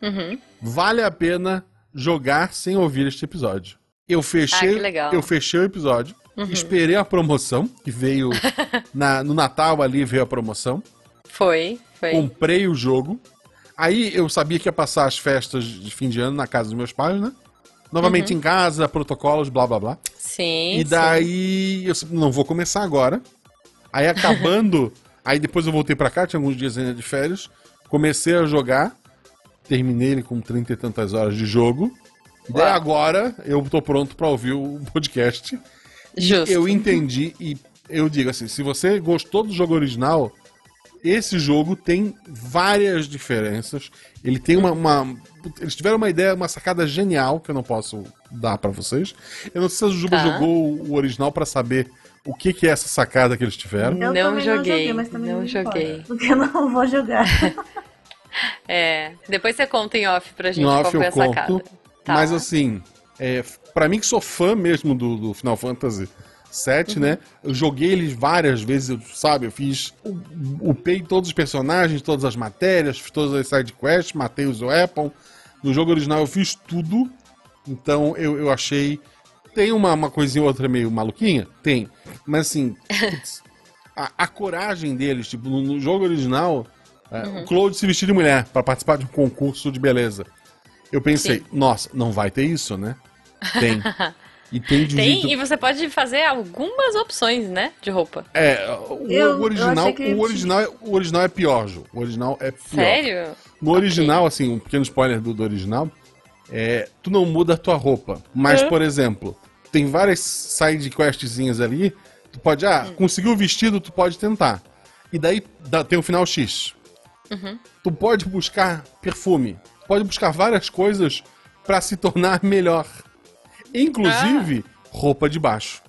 S1: Uhum.
S2: vale a pena jogar sem ouvir este episódio. Eu fechei,
S1: Ah,
S2: eu fechei o episódio, esperei a promoção, que veio [laughs] na- no Natal ali veio a promoção,
S1: Foi, foi.
S2: comprei o jogo. Aí eu sabia que ia passar as festas de fim de ano na casa dos meus pais, né? Novamente em casa, protocolos, blá blá blá.
S1: Sim.
S2: E daí eu disse, não vou começar agora. Aí acabando, [laughs] aí depois eu voltei pra cá, tinha alguns dias ainda de férias, comecei a jogar, terminei ele com trinta e tantas horas de jogo. E daí agora eu tô pronto pra ouvir o podcast.
S1: Justo.
S2: Eu entendi e eu digo assim, se você gostou do jogo original, esse jogo tem várias diferenças. Ele tem uma, uma- eles tiveram uma ideia, uma sacada genial que eu não posso dar pra vocês. Eu não sei se o Juba
S1: Tá.
S2: jogou o original pra saber o que, que é essa sacada que eles tiveram.
S3: Eu
S1: Não joguei,
S3: mas também
S1: não
S3: me
S1: joguei.
S3: importa, Porque eu não vou jogar. [laughs]
S1: É. Depois você conta em off pra gente qual
S2: off
S1: foi
S2: eu
S1: a sacada.
S2: conto.
S1: Tá.
S2: Mas assim, é, para mim que sou fã mesmo do, do Final Fantasy VII, né? Eu joguei eles várias vezes, eu- sabe? Eu fiz. Upei todos os personagens, todas as matérias, fiz todas as side quests, matei os weapon. No jogo original eu fiz tudo. Então eu, eu achei. Tem uma, uma coisinha ou outra meio maluquinha? Tem. Mas assim, [laughs] a, a coragem deles, tipo, no, no jogo original, é,
S1: Uhum.
S2: o Claude se vestir de mulher pra participar de um concurso de beleza. Eu pensei,
S1: Sim.
S2: nossa, não vai ter isso, né? Tem. E tem de um
S1: Tem,
S2: jeito-
S1: e você pode fazer algumas opções, né? De roupa.
S2: É, o,
S3: Eu-
S2: original,
S3: eu
S2: o original, é- o original é pior, Ju. O original é pior.
S1: Sério?
S2: No original, assim, um pequeno spoiler do, do original, é, tu não muda a tua roupa. Mas,
S1: Uhum.
S2: por exemplo, tem várias side questzinhas ali, tu pode, ah,
S1: Hum.
S2: conseguiu o vestido, tu pode tentar. E daí dá- tem o final X.
S1: Uhum.
S2: Tu pode buscar perfume, pode buscar várias coisas pra se tornar [laughs] melhor. Inclusive, roupa de baixo.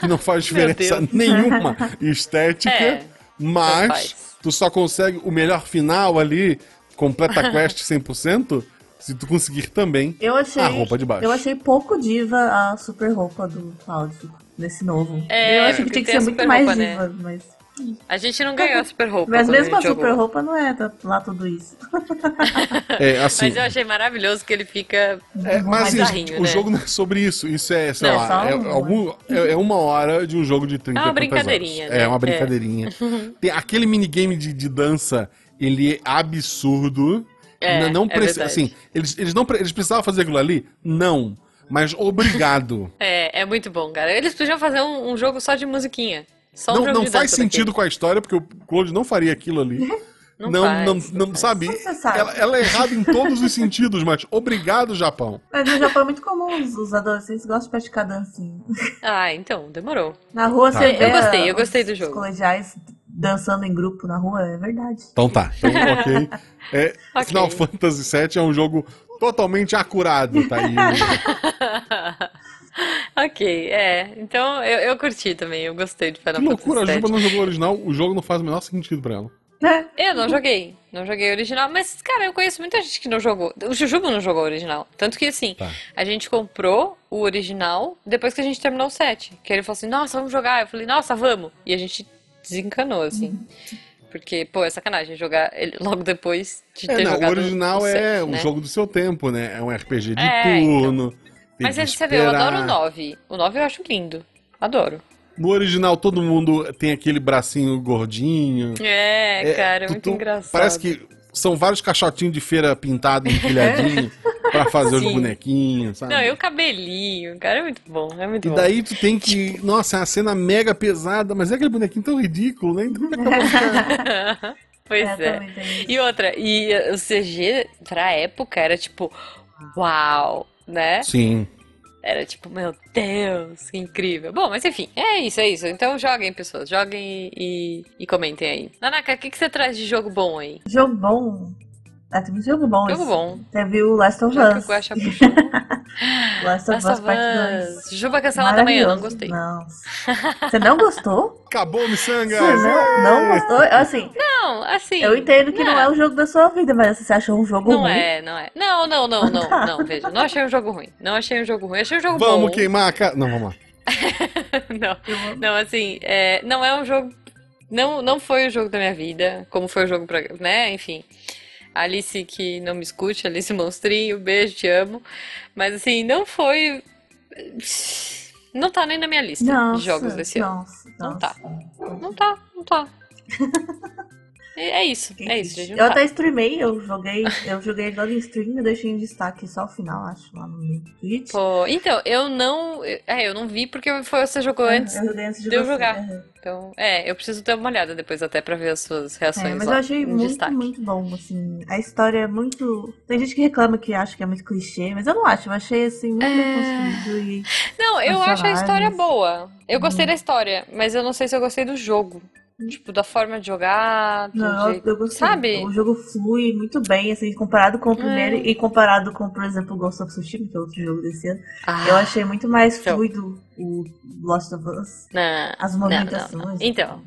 S2: Que não faz [laughs] diferença nenhuma [laughs] estética,
S1: É,
S2: mas tu só consegue o melhor final ali, completa a quest [laughs] 100%, se tu conseguir também
S3: Eu achei.
S2: a roupa de baixo.
S3: Eu achei pouco diva a super roupa do Cláudio, nesse novo.
S1: É,
S3: eu achei que tinha que ser muito mais
S1: roupa, né?
S3: diva, mas.
S1: A gente não ganhou a super roupa.
S3: Mas mesmo a super
S1: jogou.
S3: roupa não é lá tudo isso.
S2: É, assim,
S1: Mas eu achei maravilhoso que ele fica.
S2: é, mas
S1: mais
S2: assim,
S1: bizarrinho,
S2: o
S1: né?
S2: jogo não é sobre isso. Isso é, sei
S1: Não,
S2: lá, é,
S3: uma.
S2: algum- é- é uma hora de um jogo de 30
S1: É uma
S2: e
S1: brincadeirinha,
S2: horas.
S1: né?
S2: É uma
S1: É.
S2: brincadeirinha. [laughs] Tem aquele minigame de, de dança, ele é absurdo.
S1: É,
S2: N- não
S1: é verdade.
S2: assim, eles, eles não eles precisavam fazer aquilo ali? Não. Mas obrigado. [laughs]
S1: É, é muito bom, cara. Eles podiam fazer um, um jogo só de musiquinha. Só
S2: não não faz sentido com a história, porque o Claude não faria aquilo ali. [laughs]
S1: Não
S2: não,
S1: faz,
S2: não,
S1: não
S2: não, sabe? Ela, ela é errada em todos os sentidos, mas obrigado, Japão.
S3: Mas no Japão é muito comum os, os adolescentes gostam de praticar dancinha.
S1: Ah, então, demorou.
S3: Na rua
S2: Tá.
S3: você
S1: Eu gostei, eu
S3: os-
S1: gostei do
S3: os
S1: jogo.
S3: colegiais dançando em grupo na rua, é verdade.
S2: Então tá, então [laughs] ok. É,
S1: Ok.
S2: Final Fantasy VII é um jogo totalmente acurado, tá aí. [laughs]
S1: ok, é. Então eu, eu curti também, eu gostei de Final
S2: Que loucura, a
S1: Fantasy
S2: Juba não jogou o original, o jogo não faz o menor sentido pra ela.
S3: Né?
S1: Eu não joguei, não joguei o original, mas, cara, eu conheço muita gente que não jogou. O Jujuba não jogou o original. Tanto que, assim,
S2: Tá.
S1: a gente comprou o original depois que a gente terminou o set. Que ele falou assim, nossa, vamos jogar. Eu falei, nossa, vamos. E a gente desencanou, assim. Porque, pô, é sacanagem jogar ele logo depois de
S2: É,
S1: ter
S2: não, o
S1: jogado
S2: original
S1: o
S2: é
S1: set,
S2: um
S1: né?
S2: jogo do seu tempo, né? É um RPG de
S1: É,
S2: turno. Tem
S1: Mas
S2: que
S1: você vê, eu adoro o 9. O 9 eu acho lindo. Adoro.
S2: No original, todo mundo tem aquele bracinho gordinho.
S1: É, cara, é
S2: tu-
S1: muito
S2: tu-
S1: engraçado.
S2: Parece que são vários caixotinhos de feira pintado, empilhadinho, [laughs] pra fazer os
S1: Sim.
S2: bonequinhos, sabe?
S1: Não, e o cabelinho, cara, é muito bom, é muito
S2: E
S1: bom.
S2: daí tu tem que. Nossa, é uma cena mega pesada, mas é aquele bonequinho tão ridículo, né? Então é [laughs] [laughs]
S1: Pois
S3: É,
S1: é. E outra, e o CG pra época era tipo, uau, né?
S2: Sim.
S1: Era tipo, meu Deus, que incrível. Bom, mas enfim, é isso, é isso. Então joguem, pessoas, joguem e, e comentem aí. Nanaka, o que, que você traz de jogo bom aí?
S3: Jogo bom. Ah, tem muito jogo bom.
S1: Jogo
S3: esse.
S1: bom.
S3: Teve o Last of Us.
S1: o Guaxa puxou. [laughs]
S3: Last of
S1: Last
S3: Us
S1: of
S3: Part 2.
S1: Us. Juba cancelada amanhã, não gostei.
S3: Não. Você não gostou? [laughs]
S2: Acabou, Missanga!
S3: Você não, não gostou? Assim,
S1: Não, assim.
S3: eu entendo que não é o jogo da sua vida, mas você achou um jogo
S1: Não
S3: ruim.
S1: é, não é. Não, não, não, não, [laughs] não, veja. Não achei um jogo ruim. Não achei um jogo ruim. Achei um jogo
S2: Vamos
S1: bom.
S2: queimar a cara. Não, vamos lá.
S1: não, não, assim, é, não é um jogo não, não foi o jogo da minha vida, como foi o jogo pra, né, enfim. Alice que não me escute, Alice Monstrinho, beijo, te amo. Mas assim, não foi. Não tá nem na minha lista
S3: Nossa,
S1: de jogos desse ano.
S3: nossa,
S1: Não
S3: nossa.
S1: Não tá, não tá. [laughs] É é isso, é isso.
S3: Eu até streamei, eu joguei, eu joguei em stream, eu deixei em destaque só o final, acho, lá no Twitch.
S1: Pô, então, eu não. É, eu não vi porque foi você jogou antes.
S3: Eu joguei antes de
S1: de eu jogar.
S3: é.
S1: Então, é, eu preciso ter uma olhada depois até pra ver as suas
S3: É,
S1: reações
S3: mas
S1: lá
S3: eu achei muito,
S1: destaque.
S3: muito bom, assim. A história é muito. Tem gente que reclama que acha que é muito clichê, mas eu não acho. Eu achei, assim, muito bem
S1: É.
S3: construído e.
S1: Não, eu acho a história boa. Eu gostei
S3: Uhum.
S1: da história, mas eu não sei se eu gostei do jogo. Tipo, da forma de jogar,
S3: Não,
S1: jeito.
S3: eu gostei.
S1: Sabe?
S3: O jogo flui muito bem, assim, comparado com o primeiro
S1: É.
S3: e comparado com, por exemplo, Ghost of Tsushima, que é outro jogo desse ano.
S1: Ah,
S3: Eu achei muito mais fluido o Lost of Us.
S1: não,
S3: As
S1: não, não,
S3: movimentações.
S1: não. Então,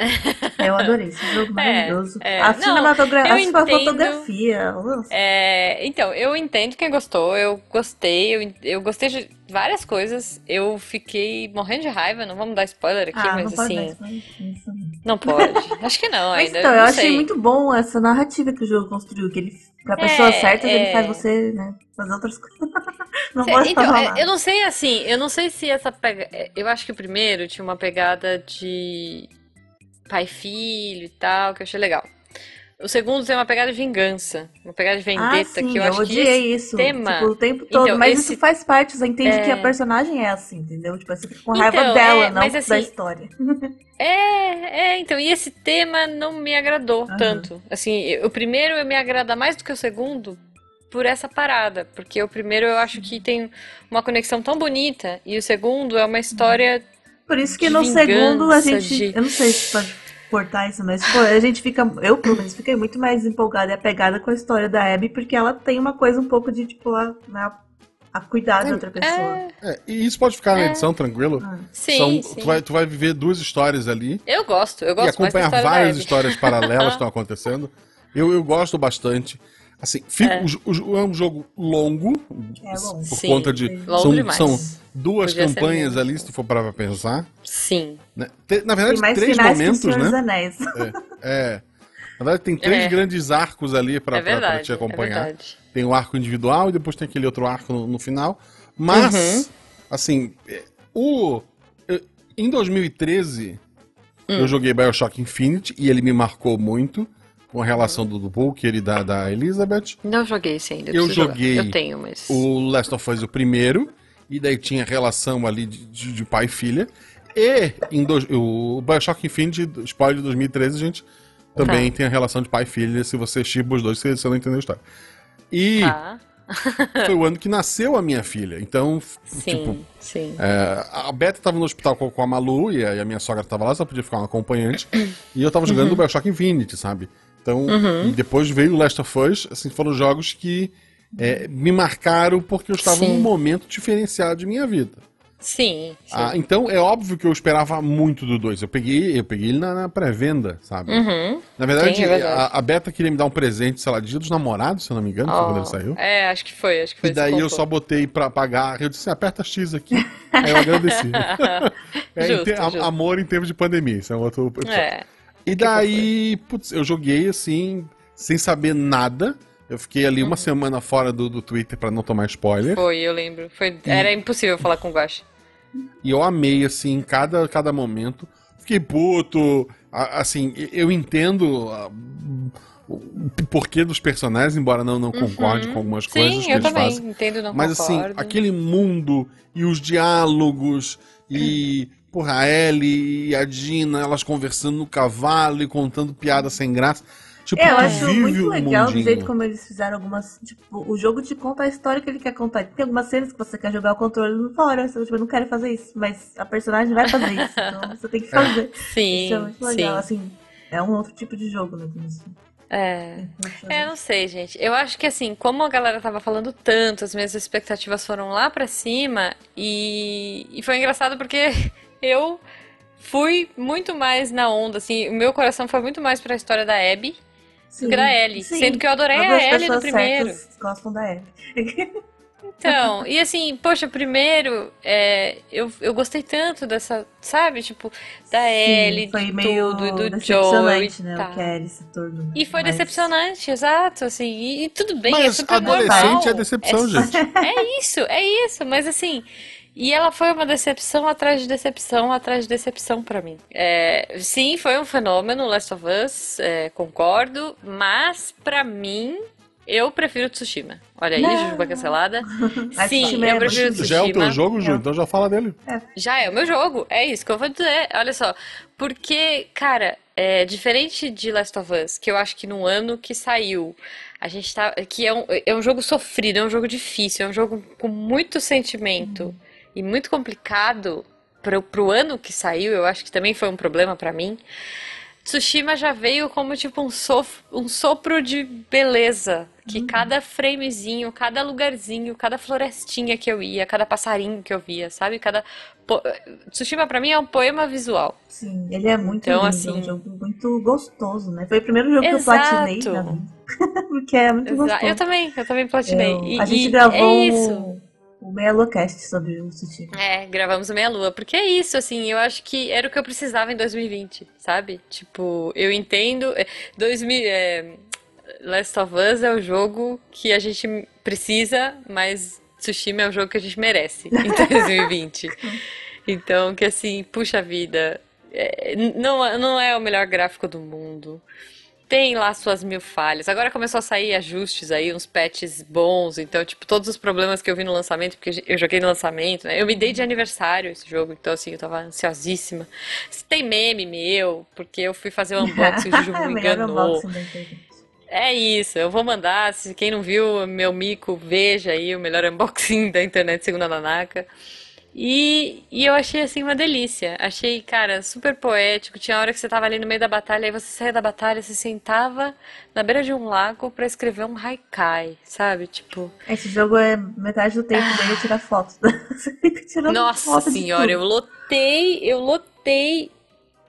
S1: [laughs]
S3: Eu adorei esse jogo maravilhoso.
S1: é.
S3: A
S1: Não,
S3: cinematografia,
S1: eu
S3: a
S1: entendo.
S3: fotografia.
S1: é, então, eu entendo quem gostou, eu gostei, eu, eu gostei de várias coisas. Eu fiquei morrendo de raiva, não vamos dar spoiler aqui,
S3: Ah,
S1: mas
S3: não pode
S1: assim,
S3: isso não.
S1: pode. Acho que não ainda.
S3: então, eu
S1: não
S3: achei muito bom essa narrativa que o jogo construiu, que ele, pra pessoas
S1: É,
S3: certas, ele
S1: é.
S3: faz você, né, fazer outras coisas. [laughs] não
S1: É,
S3: pode
S1: então,
S3: falar
S1: é, eu não sei assim, eu não sei se essa pega... é, Eu acho que o primeiro tinha uma pegada de pai filho e tal, que eu achei legal. O segundo tem uma pegada de vingança, uma pegada de
S3: Ah,
S1: vendetta,
S3: sim,
S1: que eu
S3: eu
S1: acho que
S3: odiei
S1: esse
S3: isso,
S1: tema-
S3: tipo, o tempo todo,
S1: Então,
S3: mas
S1: esse-
S3: isso faz parte, você entende
S1: É.
S3: que a personagem é assim, entendeu? Tipo, você fica com raiva
S1: Então,
S3: dela,
S1: é,
S3: não
S1: mas
S3: da
S1: assim,
S3: história. [laughs]
S1: É, é, então, e esse tema não me agradou
S3: Aham.
S1: tanto. Assim, o primeiro eu me agrada mais do que o segundo por essa parada, porque o primeiro eu acho que tem uma conexão tão bonita e o segundo é uma história
S3: Por isso que
S1: de
S3: no segundo a gente,
S1: de-
S3: eu não sei se pode cortar isso, mas pô, a gente fica, eu pelo menos fiquei muito mais empolgada e apegada com a história da Abby, porque ela tem uma coisa um pouco de, tipo, a, a, a cuidar de outra pessoa.
S1: É,
S2: É, e isso pode ficar na
S1: É.
S2: edição, tranquilo.
S3: Ah.
S1: sim,
S2: São-
S1: sim.
S2: Tu, vai, tu vai viver duas histórias ali
S1: Eu gosto, eu
S2: e
S1: gosto mais da
S2: acompanhar
S1: história
S2: várias histórias paralelas que [laughs] estão acontecendo. Eu, eu gosto bastante. Assim, fica-
S1: É.
S2: o o é um jogo longo,
S3: É longo.
S2: por
S1: Sim,
S2: conta de.
S1: longo
S2: São,
S1: demais.
S2: são duas
S1: Podia
S2: campanhas ali, se tu for parar pra pensar.
S1: Sim.
S2: né? Te- Na
S3: Tem
S2: verdade,
S3: mais
S2: três
S3: que
S2: momentos,
S3: dos
S2: né?
S3: Anéis.
S2: É. Na verdade, tem três
S1: É.
S2: grandes arcos ali pra,
S1: É
S2: pra- pra
S1: verdade,
S2: te
S1: é
S2: acompanhar.
S1: verdade.
S2: Tem o arco individual e depois tem aquele outro arco no, no final. Mas,
S1: Uhum.
S2: assim, é, o. eu- Em 2013,
S1: Hum.
S2: eu joguei Bioshock Infinite e ele me marcou muito com a relação do, do Booker e da, da Elizabeth.
S1: Não joguei esse ainda.
S2: Eu
S1: preciso jogar.
S2: joguei
S1: Eu tenho, mas.
S2: O Last of Us, o primeiro, e daí tinha relação ali de, de- de pai e filha. E em dois- o Bioshock Infinite, spoiler de 2013, gente, também
S1: Tá.
S2: tem a relação de pai e filha, se você chiba os dois, você, você não entendeu a história. E
S1: Tá. [laughs]
S2: foi o ano que nasceu a minha filha. Então,
S1: Sim,
S2: tipo,
S1: sim.
S2: é, a Beta tava no hospital com, com a Malu e a, e a minha sogra tava lá, só podia ficar uma acompanhante. e eu tava jogando
S1: Uhum.
S2: o Bioshock Infinite, sabe? Então, e depois veio o Last of Us, assim, foram jogos que é, me marcaram porque eu estava
S1: Sim.
S2: num momento diferenciado de minha vida.
S1: Sim, sim.
S2: Ah, então é óbvio que eu esperava muito do 2. Eu peguei, eu peguei ele na, na pré-venda, sabe?
S1: Uhum.
S2: Na verdade,
S1: Sim, é verdade.
S2: A, a Beta queria me dar um presente, sei lá, dia dos namorados, se eu não me engano, foi quando ele
S1: Oh,
S2: saiu.
S1: É, acho que foi, acho que foi.
S2: E daí eu só botei pra pagar. Eu disse, aperta X aqui. Aí eu agradeci. [laughs] É, em
S1: Justo,
S2: te- a-. Amor em tempos de pandemia, isso é um outro episódio.
S1: É.
S2: E daí, putz, eu joguei assim, sem saber nada. Eu fiquei ali
S1: Uhum.
S2: uma semana fora do, do Twitter pra não tomar spoiler.
S1: Foi, eu lembro. Foi, era impossível falar com o Guache.
S2: E eu amei, assim, cada, cada momento. Fiquei puto. Assim, eu entendo a- o porquê dos personagens, embora não, não concorde com algumas coisas
S1: Uhum. Sim,
S2: que
S1: eu
S2: eles
S1: também.
S2: fazem.
S1: Entendo, não
S2: Mas assim,
S1: concordo.
S2: aquele mundo e os diálogos e, [clears throat] porra, a Ellie e a Dina, elas conversando no cavalo e contando piada sem graça. Tipo,
S3: É, eu acho muito
S2: o
S3: legal do
S2: mundinho.
S3: jeito como eles fizeram algumas. Tipo, o jogo te conta a história que ele quer contar. Tem algumas cenas que você quer jogar o controle fora. Você tipo, eu não quero fazer isso, mas a personagem vai fazer isso. [laughs] Então você tem que fazer.
S1: Sim,
S3: Isso é muito legal.
S1: sim.
S3: Assim, é um outro tipo de jogo, né?
S1: É. É, eu não sei, gente. Eu acho que assim, como a galera tava falando tanto, as minhas expectativas foram lá pra cima e, e foi engraçado porque eu fui muito mais na onda, assim, o meu coração foi muito mais pra história da Abby do que da Ellie,
S3: Sim.
S1: sendo que eu adorei
S3: Todas
S1: a Ellie do primeiro.
S3: gostam da Abby.
S1: Então, e assim, poxa, primeiro, é, eu, eu gostei tanto dessa, sabe, tipo, da Ellie,
S3: foi
S1: de
S3: meio
S1: tudo, e do Joel e
S3: decepcionante, né?
S1: tal.
S3: O que a Ellie se tornou.
S1: E foi
S3: Mas-
S1: decepcionante, exato, assim, e, e tudo bem, é
S2: Mas
S1: super
S2: adolescente
S1: normal.
S2: é decepção, gente. [laughs]
S1: É isso, é isso, mas assim. E ela foi uma decepção atrás de decepção atrás de decepção pra mim. É, sim, foi um fenômeno, Last of Us, é, concordo, mas pra mim, eu prefiro Tsushima. Olha aí,
S3: Não.
S1: Jujuba cancelada. [laughs] Sim,
S3: Tsushima é
S1: eu prefiro
S3: muito-
S2: Já é o teu
S1: Tsushima.
S2: jogo, Ju? Então já fala dele.
S1: Já é o meu jogo, é isso que eu vou dizer. Olha só, porque, cara, é diferente de Last of Us, que eu acho que no ano que saiu, a gente tá, que é um, é um jogo sofrido, é um jogo difícil, é um jogo com muito sentimento e muito complicado pro, pro ano que saiu, eu acho que também foi um problema pra mim. Tsushima já veio como tipo um, sof- um sopro de beleza, que cada framezinho, cada lugarzinho, cada florestinha que eu ia, cada passarinho que eu via, sabe? Cada po- Tsushima pra mim é um poema visual.
S3: Sim, ele é muito
S1: Então,
S3: lindo,
S1: assim-
S3: é um jogo muito gostoso, né? Foi o primeiro jogo que eu
S1: Exato.
S3: platinei vida. [laughs] Porque é muito
S1: Exa-
S3: gostoso.
S1: Eu também, eu também platinei.
S3: Eu-
S1: E-
S3: a gente gravou
S1: é isso.
S3: O, Meia Locast sobre o Tsushima.
S1: É, gravamos o Meia Lua, porque é isso, assim, eu acho que era o que eu precisava em 2020, sabe? Tipo, eu entendo. é, 2000, é, Last of Us é o jogo que a gente precisa, mas Tsushima é o jogo que a gente merece em [laughs] 2020. Então, que assim, puxa vida, é, não, não é o melhor gráfico do mundo. Tem lá suas mil falhas. Agora começou a sair ajustes aí, uns patches bons. Então, tipo, todos os problemas que eu vi no lançamento, porque eu joguei no lançamento, né? Eu me dei de aniversário esse jogo, então assim, eu tava ansiosíssima. Tem meme meu, porque eu fui fazer o unboxing, o Juju [laughs] me enganou. É isso, eu vou mandar. Se quem não viu meu mico, veja aí o melhor unboxing [laughs] da internet segundo a Nanaka. E, e eu achei assim uma delícia. Achei, cara, super poético. Tinha hora que você tava ali no meio da batalha, aí você saía da batalha, você sentava na beira de um lago pra escrever um haikai, sabe? Tipo,
S3: Esse jogo é metade do tempo dele tirar [laughs] tirando
S1: nossa
S3: foto
S1: senhora, eu lotei, eu lotei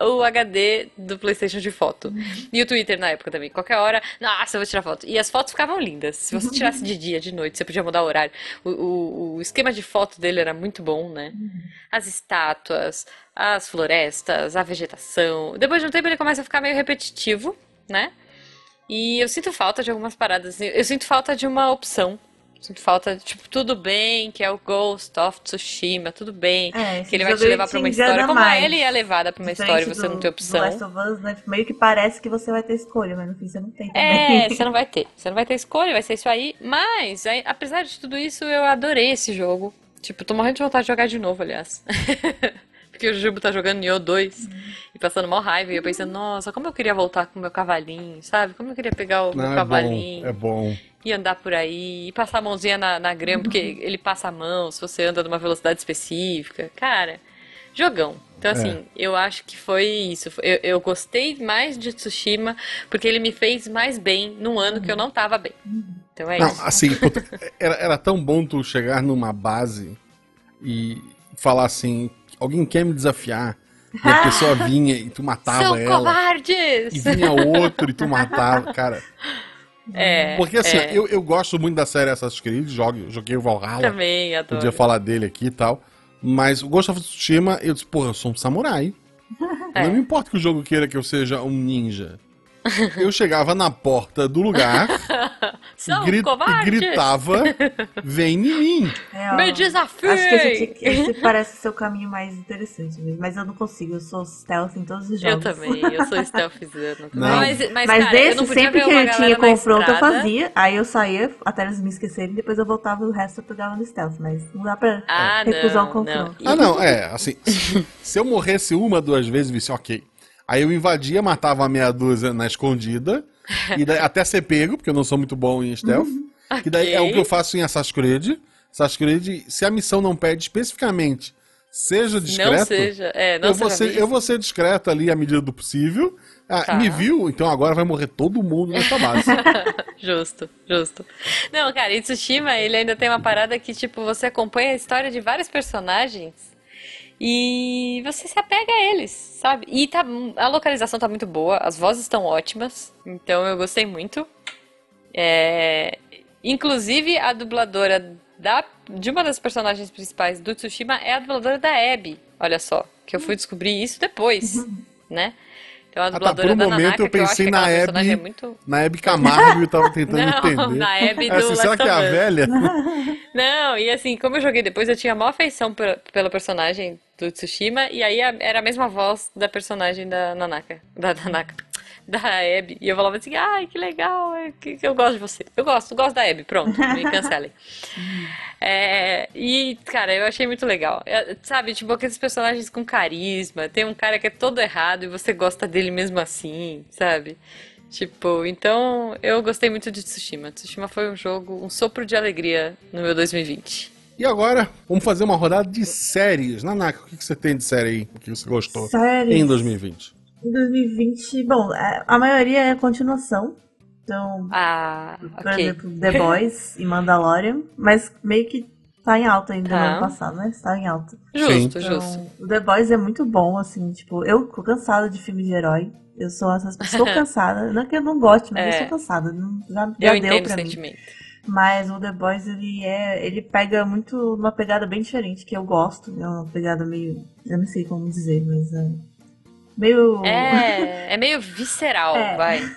S1: o HD do PlayStation de foto. E o Twitter na época também. Qualquer hora, nossa, eu vou tirar foto. E as fotos ficavam lindas. Se você tirasse de dia, de noite, você podia mudar o horário. O, o, o esquema de foto dele era muito bom, né? As estátuas, as florestas, a vegetação. Depois de um tempo ele começa a ficar meio repetitivo, né? E eu sinto falta de algumas paradas. Eu sinto falta de uma opção. Sinto falta, tipo, tudo bem, que é o Ghost of Tsushima, tudo bem.
S3: É,
S1: Que ele vai te levar
S3: te
S1: pra uma história. Como
S3: mais.
S1: ele é levada pra uma
S3: Diferente
S1: história e você
S3: do-
S1: não tem opção.
S3: Last of Us, né? Meio que parece que você vai ter escolha, mas no fim você não tem
S1: É,
S3: também. [laughs]
S1: você não vai ter. Você não vai ter escolha, vai ser isso aí. Mas, aí, apesar de tudo isso, eu adorei esse jogo. Tipo, tô morrendo de vontade de jogar de novo, aliás. [laughs] Porque o Jujubo tá jogando Nioh 2 e passando mal raiva. E eu pensando, nossa, como eu queria voltar com o meu cavalinho, sabe? Como eu queria pegar o meu
S2: Não, é
S1: cavalinho
S2: bom, é bom.
S1: e andar por aí, e passar a mãozinha na, na grama, porque ele passa a mão se você anda numa velocidade específica. Cara, jogão. Então, assim, eu acho que foi isso. Eu, eu gostei mais de Tsushima porque ele me fez mais bem num ano que eu não tava bem. Então é
S2: Não,
S1: isso.
S2: assim, era, era tão bom tu chegar numa base e falar assim, alguém quer me desafiar? E a pessoa vinha e tu matava
S1: São
S2: ela.
S1: covardes!
S2: E vinha outro e tu matava, cara.
S1: É,
S2: Porque assim,
S1: é,
S2: eu, eu gosto muito da série Assassin's Creed, joguei, joguei o Valhalla,
S1: também adoro.
S2: podia falar dele aqui e tal. Mas o Ghost of Tsushima, eu disse, porra, eu sou um samurai. [laughs]
S1: É.
S2: Não me importa que o jogo queira que eu seja um ninja. Eu chegava na porta do lugar [laughs]
S1: São
S2: e, gri- e gritava: Vem em mim.
S3: É, ó,
S1: Me desafie!
S3: Acho que esse, esse parece ser o caminho mais interessante mesmo. Mas eu não consigo, eu sou stealth em todos os
S1: Eu
S3: jogos.
S1: também, eu sou stealthzano. [laughs]
S2: Não.
S1: Mas, mas,
S3: Mas
S1: cara, eu podia
S3: sempre que eu tinha confronto, eu fazia. Aí eu saía até eles me esquecerem, depois eu voltava e o resto eu pegava no stealth. Mas não dá pra
S1: Ah,
S3: recusar
S1: não,
S3: o confronto.
S1: não.
S2: Ah, não, é, assim, se eu morresse uma, duas vezes, eu disse, ok. Aí eu invadia, matava a meia dúzia na escondida, [laughs] e daí, até ser pego, porque eu não sou muito bom em stealth. Que daí é o que eu faço em Assassin's Creed. Assassin's Creed, se a missão não pede especificamente, seja discreto,
S1: Não seja, é, não
S2: eu, vou ser, eu vou ser discreto ali à medida do possível. Ah,
S1: Tá.
S2: Me viu? Então agora vai morrer todo mundo nessa base. [laughs]
S1: Justo, justo. Não, cara, em Tsushima ele ainda tem uma parada que, tipo, você acompanha a história de vários personagens e você se apega a eles, sabe? E tá, a localização tá muito boa, as vozes estão ótimas, então eu gostei muito. É, inclusive a dubladora da, de uma das personagens principais do Tsushima é a dubladora da Abby. Olha só, que eu fui descobrir isso depois, né? Então a
S2: Ah, tá,
S1: dubladora
S2: por um
S1: da
S2: momento
S1: Nanaka,
S2: eu
S1: eu
S2: pensei
S1: que
S2: na Abby-
S1: é muito...
S2: Na Hebe Camargo eu tava tentando [laughs]
S1: Não,
S2: entender.
S1: na Abby do
S2: É assim, será
S1: Last
S2: que é a velha? [laughs] [laughs]
S1: Não, e assim, como eu joguei depois, eu tinha a maior afeição pe- pela personagem do Tsushima, e aí a- era a mesma voz da personagem da Nanaka, da Nanaka, da Abby. E eu falava assim, ai, que legal, é que, que eu gosto de você. Eu gosto, gosto da Abby, pronto, me [laughs] cancelem. É, e, cara, eu achei muito legal. É, sabe, tipo, aqueles personagens com carisma, tem um cara que é todo errado e você gosta dele mesmo assim, sabe? Tipo, então eu gostei muito de Tsushima. Tsushima foi um jogo, um sopro de alegria no meu 2020.
S2: E agora, vamos fazer uma rodada de séries. Nanaka, o que que você tem de série aí que você gostou
S3: Séries.
S2: em 2020?
S3: Em 2020, bom, a a maioria é continuação. Então,
S1: Ah,
S3: por
S1: ok.
S3: exemplo, The Boys [laughs] e Mandalorian, mas meio que tá em alta ainda no
S1: Tá.
S3: ano passado, né? Está em alta.
S1: Justo,
S3: Então,
S1: justo.
S3: o The Boys é muito bom, assim, tipo, eu tô cansada de filme de herói. Eu sou essas pessoas [laughs] cansada. Não é que eu não goste, mas
S1: É.
S3: eu sou cansada. Não, já, já
S1: Eu
S3: deu
S1: entendo o
S3: pra mim.
S1: sentimento.
S3: Mas o The Boys, ele é. Ele pega muito uma pegada bem diferente, que eu gosto. É uma pegada meio. Eu não sei como dizer, mas é. Meio.
S1: É, [laughs] é meio visceral,
S3: É.
S1: vai.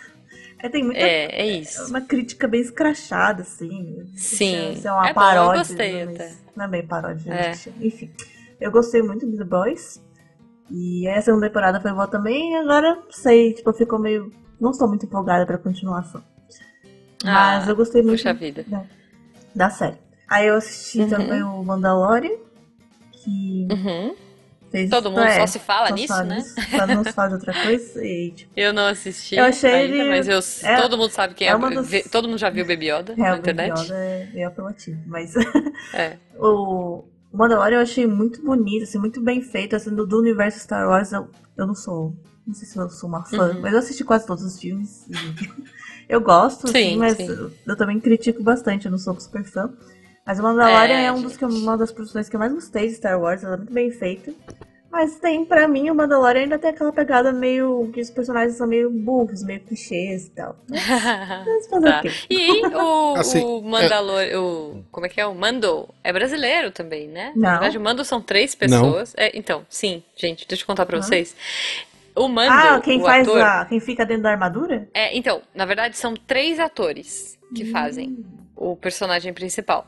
S3: É, tem muita.
S1: É, é isso.
S3: Uma crítica bem escrachada, assim.
S1: Sim.
S3: Isso é uma
S1: É bom, eu
S3: paródia.
S1: gostei
S3: né, mas
S1: até.
S3: Não é bem paródia,
S1: É.
S3: gente. Enfim. Eu gostei muito de The Boys. E a segunda temporada foi boa também. E agora, não sei, tipo, ficou meio. Não estou muito empolgada pra continuação. Mas
S1: Ah,
S3: eu gostei muito
S1: puxa vida.
S3: da, da série. Aí eu assisti
S1: Uhum.
S3: também o Mandalorian, que
S1: Uhum.
S3: fez.
S1: Todo mundo
S3: é,
S1: só se fala
S3: só
S1: nisso,
S3: fala
S1: né?
S3: nisso, Só não se fala de outra coisa. E, tipo,
S1: Eu não assisti
S3: Eu achei
S1: ainda,
S3: ele-
S1: mas eu,
S3: é-
S1: todo mundo sabe quem é.
S3: é
S1: vê- Todo mundo já viu Baby Yoda
S3: é,
S1: na
S3: o
S1: internet?
S3: Baby Yoda é meio apelativo, mas.
S1: É.
S3: O [laughs] o Mandalorian eu achei muito bonito, assim, muito bem feito, assim, do, do universo Star Wars. Eu, eu não sou, não sei se eu sou uma fã,
S1: Uhum.
S3: mas eu assisti quase todos os filmes. e [laughs] eu gosto, assim,
S1: Sim,
S3: mas
S1: sim.
S3: Eu, também critico bastante, eu não sou super fã. Mas o Mandalorian
S1: É,
S3: é, um dos que eu- uma das produções que eu mais gostei de Star Wars, ela é muito bem feita. Mas tem, pra mim, o Mandalorian ainda tem aquela pegada meio. que os personagens são meio burros, meio clichês e tal. [laughs] Mas fazer
S1: Tá.
S3: o quê?
S1: E o, [laughs]
S2: Assim,
S1: o Mandalor, o como é que é? O Mando é brasileiro também, né?
S3: Não.
S1: Na verdade, o Mando são três pessoas. É, então, sim, gente, deixa eu contar pra
S3: Ah.
S1: vocês. O Mando,
S3: Ah, quem
S1: o
S3: faz
S1: ator,
S3: a. Quem fica dentro da armadura?
S1: é, então, na verdade, são três atores
S3: Hum.
S1: que fazem o personagem principal.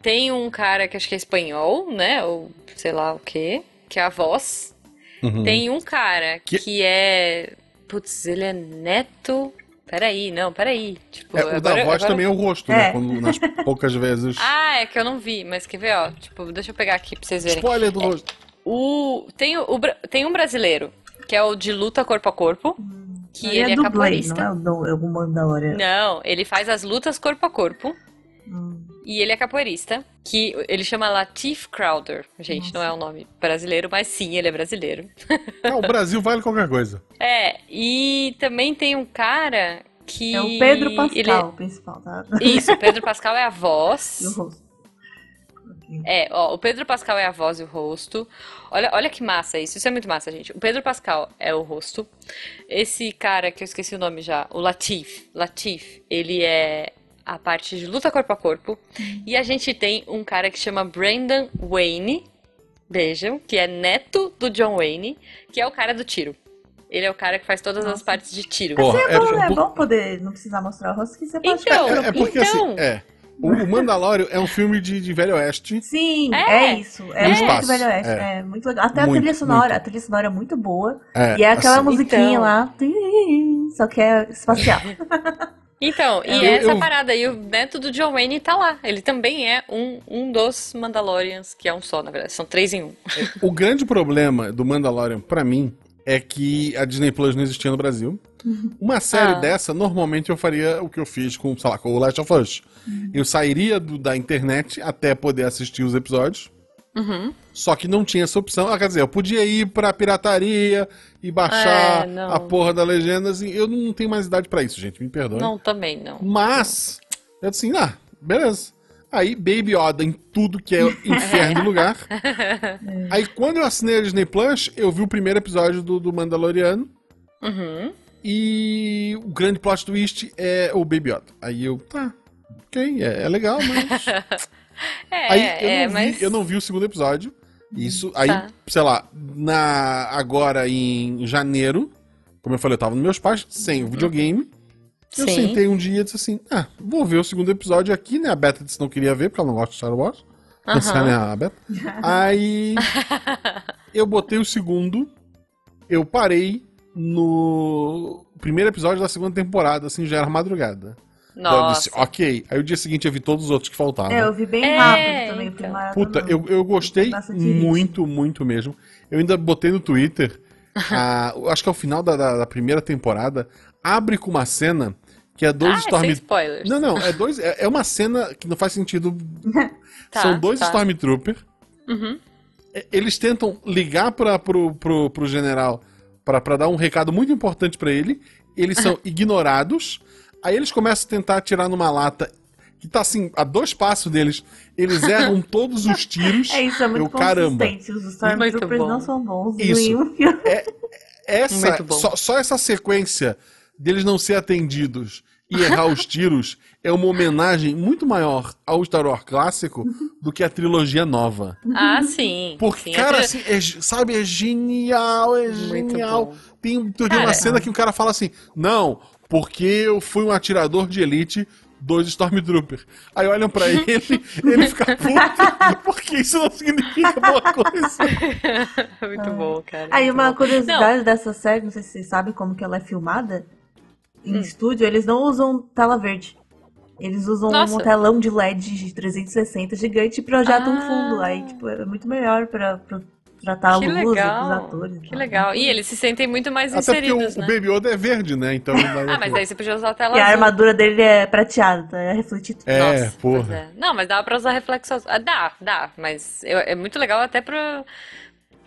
S1: Tem um cara que acho que é espanhol, né? Ou sei lá o quê, que é a voz.
S2: Uhum.
S1: Tem um cara
S2: Que-
S1: que é. Putz, ele é neto. Peraí, não, peraí. Tipo,
S2: É, o da
S1: agora-
S2: voz
S1: agora-
S2: também é o rosto, né?
S3: É.
S2: Quando, nas [laughs] poucas vezes.
S1: Ah, é que eu não vi, mas quer ver, ó? Tipo, deixa eu pegar aqui pra vocês verem.
S2: Spoiler do rosto.
S1: O, tem, o, tem um brasileiro, que é o de luta corpo a corpo, que
S3: Ele
S1: ele é,
S3: dublê,
S1: capoeirista.
S3: não é o, é Mandalorian.
S1: Não, ele faz as lutas corpo a corpo.
S3: Hum.
S1: E ele é capoeirista, que ele chama Latif Crowder. Gente, não é um nome brasileiro, mas sim, ele é brasileiro. [laughs]
S2: O Brasil vale qualquer coisa.
S1: É, e também tem um cara que.
S3: É o Pedro Pascal,
S1: ele-
S3: o principal, tá?
S1: Isso, o Pedro [laughs] Pascal é a voz.
S3: E o rosto.
S1: É, ó, o Pedro Pascal é a voz e o rosto. Olha, olha que massa isso. Isso é muito massa, gente. O Pedro Pascal é o rosto. Esse cara que eu esqueci o nome já, o Latif. Latif, ele é a parte de luta corpo a corpo. E a gente tem um cara que chama Brandon Wayne. Vejam, que é neto do John Wayne, que é o cara do tiro. Ele é o cara que faz todas as
S3: Nossa.
S1: partes de tiro.
S2: Porra,
S3: É bom? É
S2: por-
S3: bom poder não precisar mostrar o rosto que você pode
S1: Então,
S2: é, é porque
S1: então.
S2: assim, é. O, o Mandalorian é um filme de, de Velho Oeste.
S3: Sim,
S1: É.
S3: é, isso. É muito
S2: espaço,
S3: velho oeste.
S2: é.
S3: É. muito legal. Até a
S2: Muito,
S3: trilha sonora.
S2: muito.
S3: A trilha sonora é muito boa.
S2: É,
S3: e é aquela
S2: assim,
S3: musiquinha
S1: Então.
S3: lá. Só que é espacial. [laughs]
S1: Então, e
S2: Eu-
S1: essa
S2: eu-
S1: parada aí, o neto do John Wayne tá lá. Ele também é um, um dos Mandalorians, que é um só, na verdade. São três em um.
S2: O grande problema do Mandalorian, pra mim, é que a Disney Plus não existia no Brasil. Uma série
S1: Ah.
S2: dessa, normalmente eu faria o que eu fiz com, sei lá, com o Last of Us. Eu sairia do- da internet até poder assistir os episódios.
S1: Uhum.
S2: Só que não tinha essa opção. Ah, quer dizer, eu podia ir pra pirataria e baixar
S1: É,
S2: a porra da legenda. Assim, eu não tenho mais idade pra isso, gente. Me perdoe.
S1: Não, também não.
S2: Mas, eu disse assim, ah, beleza. Aí, Baby Yoda em tudo que é [laughs] inferno lugar. [laughs] Aí, quando eu assinei a Disney Plus, eu vi o primeiro episódio do, do Mandaloriano.
S1: Uhum.
S2: E o grande plot twist é o Baby Yoda. Aí eu, tá, ok, é, é legal, mas. [laughs]
S1: É,
S2: Aí eu,
S1: é,
S2: não
S1: mas.
S2: vi, eu não vi o segundo episódio. Isso, aí,
S1: Tá.
S2: sei lá, na, agora em janeiro, como eu falei, eu tava nos meus pais, sem o videogame. Eu
S1: Sim.
S2: sentei um dia e disse assim: ah, vou ver o segundo episódio aqui, né? A Beta disse que não queria ver, porque ela não gosta de Star Wars.
S1: Aham.
S2: Essa é a Beta. [laughs] Aí eu botei o segundo, eu parei no primeiro episódio da segunda temporada, assim, já era madrugada. Eu disse,
S1: Nossa.
S2: ok. Aí o dia seguinte eu vi todos os outros que faltavam.
S3: É, eu vi bem
S1: É,
S3: rápido também.
S1: então.
S2: Puta, eu, eu gostei muito, muito mesmo. Eu ainda botei no Twitter, [laughs] a- acho que é o final da, da- da primeira temporada, abre com uma cena que é dois
S1: Ah, é
S2: Storm...
S1: spoilers.
S2: Não, não, é dois. É, é uma cena que não faz sentido. [laughs]
S1: Tá,
S2: São dois
S1: tá.
S2: Stormtrooper.
S1: Uhum.
S2: É, Eles tentam ligar pra, pro, pro, pro general pra, pra dar um recado muito importante pra ele. Eles são [laughs] ignorados. Aí eles começam a tentar atirar numa lata que tá assim, a dois passos deles. Eles erram [laughs] todos os tiros.
S3: É isso, é muito
S2: Eu, caramba.
S3: consistente. Os Stormtroopers não são bons.
S2: Isso.
S3: nenhum filme.
S2: Essa,
S1: Muito bom.
S2: só, só essa sequência deles não ser atendidos e errar os tiros é uma homenagem muito maior ao Star Wars clássico do que a trilogia nova.
S1: Ah, sim.
S2: Porque,
S1: sim,
S2: cara,
S1: a
S2: assim, é sabe, é genial, é
S1: Muito
S2: genial.
S1: bom.
S2: Tem, tem uma
S1: Cara,
S2: cena que o cara fala assim, não, porque eu fui um atirador de elite dois Stormtroopers. Aí olham pra ele, [laughs] ele fica puto, porque isso não significa boa coisa. [laughs]
S1: Muito bom, cara.
S3: Aí uma
S1: bom.
S3: curiosidade dessa série, não sei se vocês sabem como que ela é filmada. Em
S1: Hum.
S3: estúdio, eles não usam tela verde. Eles usam
S1: Nossa.
S3: um telão de LED de 360 gigante e projetam um
S1: Ah.
S3: fundo. Aí, tipo, é muito melhor pra, pra tratar a
S1: Que
S3: luz dos
S1: legal.
S3: atores.
S1: Que legal. E eles se sentem muito mais
S2: Até porque o,
S1: inseridos,
S2: o
S1: né?
S2: Baby Yoda é verde, né? Então [laughs]
S1: Ah, mas aí você podia usar a tela
S3: E a
S1: azul.
S3: armadura dele é prateada, tá? é refletido.
S2: É,
S1: Nossa,
S2: porra.
S1: é. Não, mas dá pra usar reflexo azul. Ah, dá, dá. Mas eu- é muito legal até pro,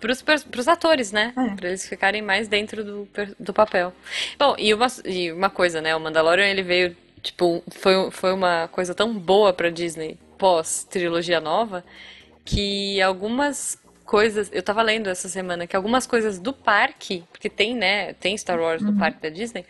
S1: pros, pros atores, né?
S3: É.
S1: Pra eles ficarem mais dentro do, do papel. Bom, e uma, e uma coisa, né? O Mandalorian, ele veio, tipo, foi, foi uma coisa tão boa pra Disney pós-trilogia nova que algumas coisas, eu tava lendo essa semana que algumas coisas do parque, porque tem, né, tem Star Wars no parque da Disney,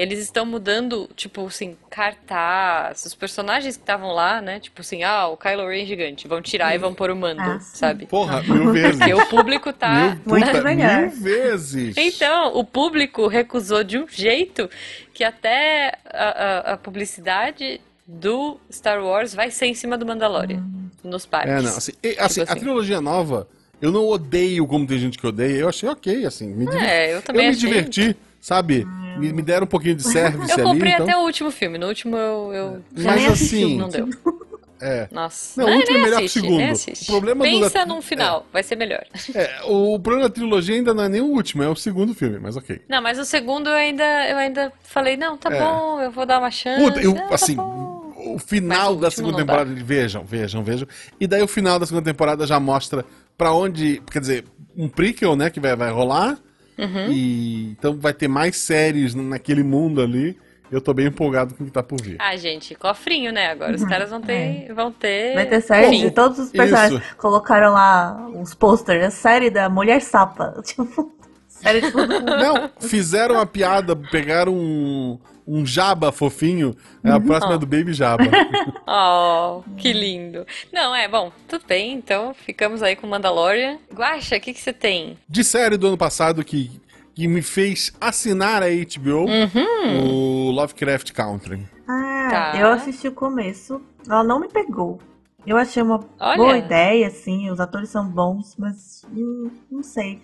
S1: eles estão mudando, tipo assim, cartaz, os personagens que estavam lá, né, tipo assim, ah, o Kylo Ren gigante, vão tirar e vão pôr o Mando,
S3: Ah,
S1: sabe?
S2: Porra, mil vezes.
S1: Porque o público tá...
S2: Mil,
S3: Muito
S2: puta, mil vezes.
S1: Então, o público recusou de um jeito que até a, a- a publicidade do Star Wars vai ser em cima do Mandalorian, nos parques.
S2: É, não, assim, e, assim,
S1: Tipo
S2: a
S1: assim.
S2: trilogia nova, eu não odeio como tem gente que odeia, eu achei ok, assim, me diverti.
S1: É, eu
S2: eu
S1: também
S2: me
S1: achei.
S2: diverti, sabe? Me, me deram um pouquinho de service [laughs]
S1: Eu
S2: ali,
S1: comprei
S2: então...
S1: até o último filme. No último eu, eu
S2: Mas assim,
S1: não deu. [laughs]
S2: é,
S1: Nossa.
S2: Não, o
S1: Ah,
S2: último é melhor que o
S1: assiste,
S2: segundo.
S1: assiste.
S2: O problema do
S1: Pensa
S2: da-
S1: num final, vai ser melhor. [laughs]
S2: é, o problema da trilogia ainda não é nem o último, é o segundo filme, mas ok.
S1: Não, mas o segundo eu ainda, eu ainda falei, não, tá
S2: É.
S1: bom, eu vou dar uma chance.
S2: Puta, eu,
S1: ah, tá
S2: assim,
S1: bom.
S2: o final
S1: o
S2: da segunda
S1: não
S2: temporada, vejam, vejam, vejam. E daí o final da segunda temporada já mostra pra onde, quer dizer, um prequel, né, que vai, vai rolar.
S1: Uhum.
S2: E então vai ter mais séries naquele mundo ali. Eu tô bem empolgado com o que tá por vir.
S1: Ah, gente, cofrinho, né? Agora os caras vão ter. Vão ter.
S3: Vai ter série de todos os personagens.
S2: Isso.
S3: Colocaram lá os posters, a série da Mulher Sapa. [laughs] Tipo, série de. [laughs]
S2: Não, fizeram a piada, pegaram um, um jaba fofinho. É a próxima
S1: Ó.
S2: é do Baby Jaba. [laughs]
S1: Oh, que lindo. Não, é, bom, tudo bem, então ficamos aí com Mandalorian. Guaxa, o que que você tem?
S2: De série do ano passado que, que me fez assinar a HBO,
S1: Uhum.
S2: o Lovecraft Country.
S3: Ah,
S1: Tá.
S3: eu assisti o começo. Ela não me pegou. Eu achei uma
S1: Olha.
S3: boa ideia, assim, os atores são bons, mas hum, não sei.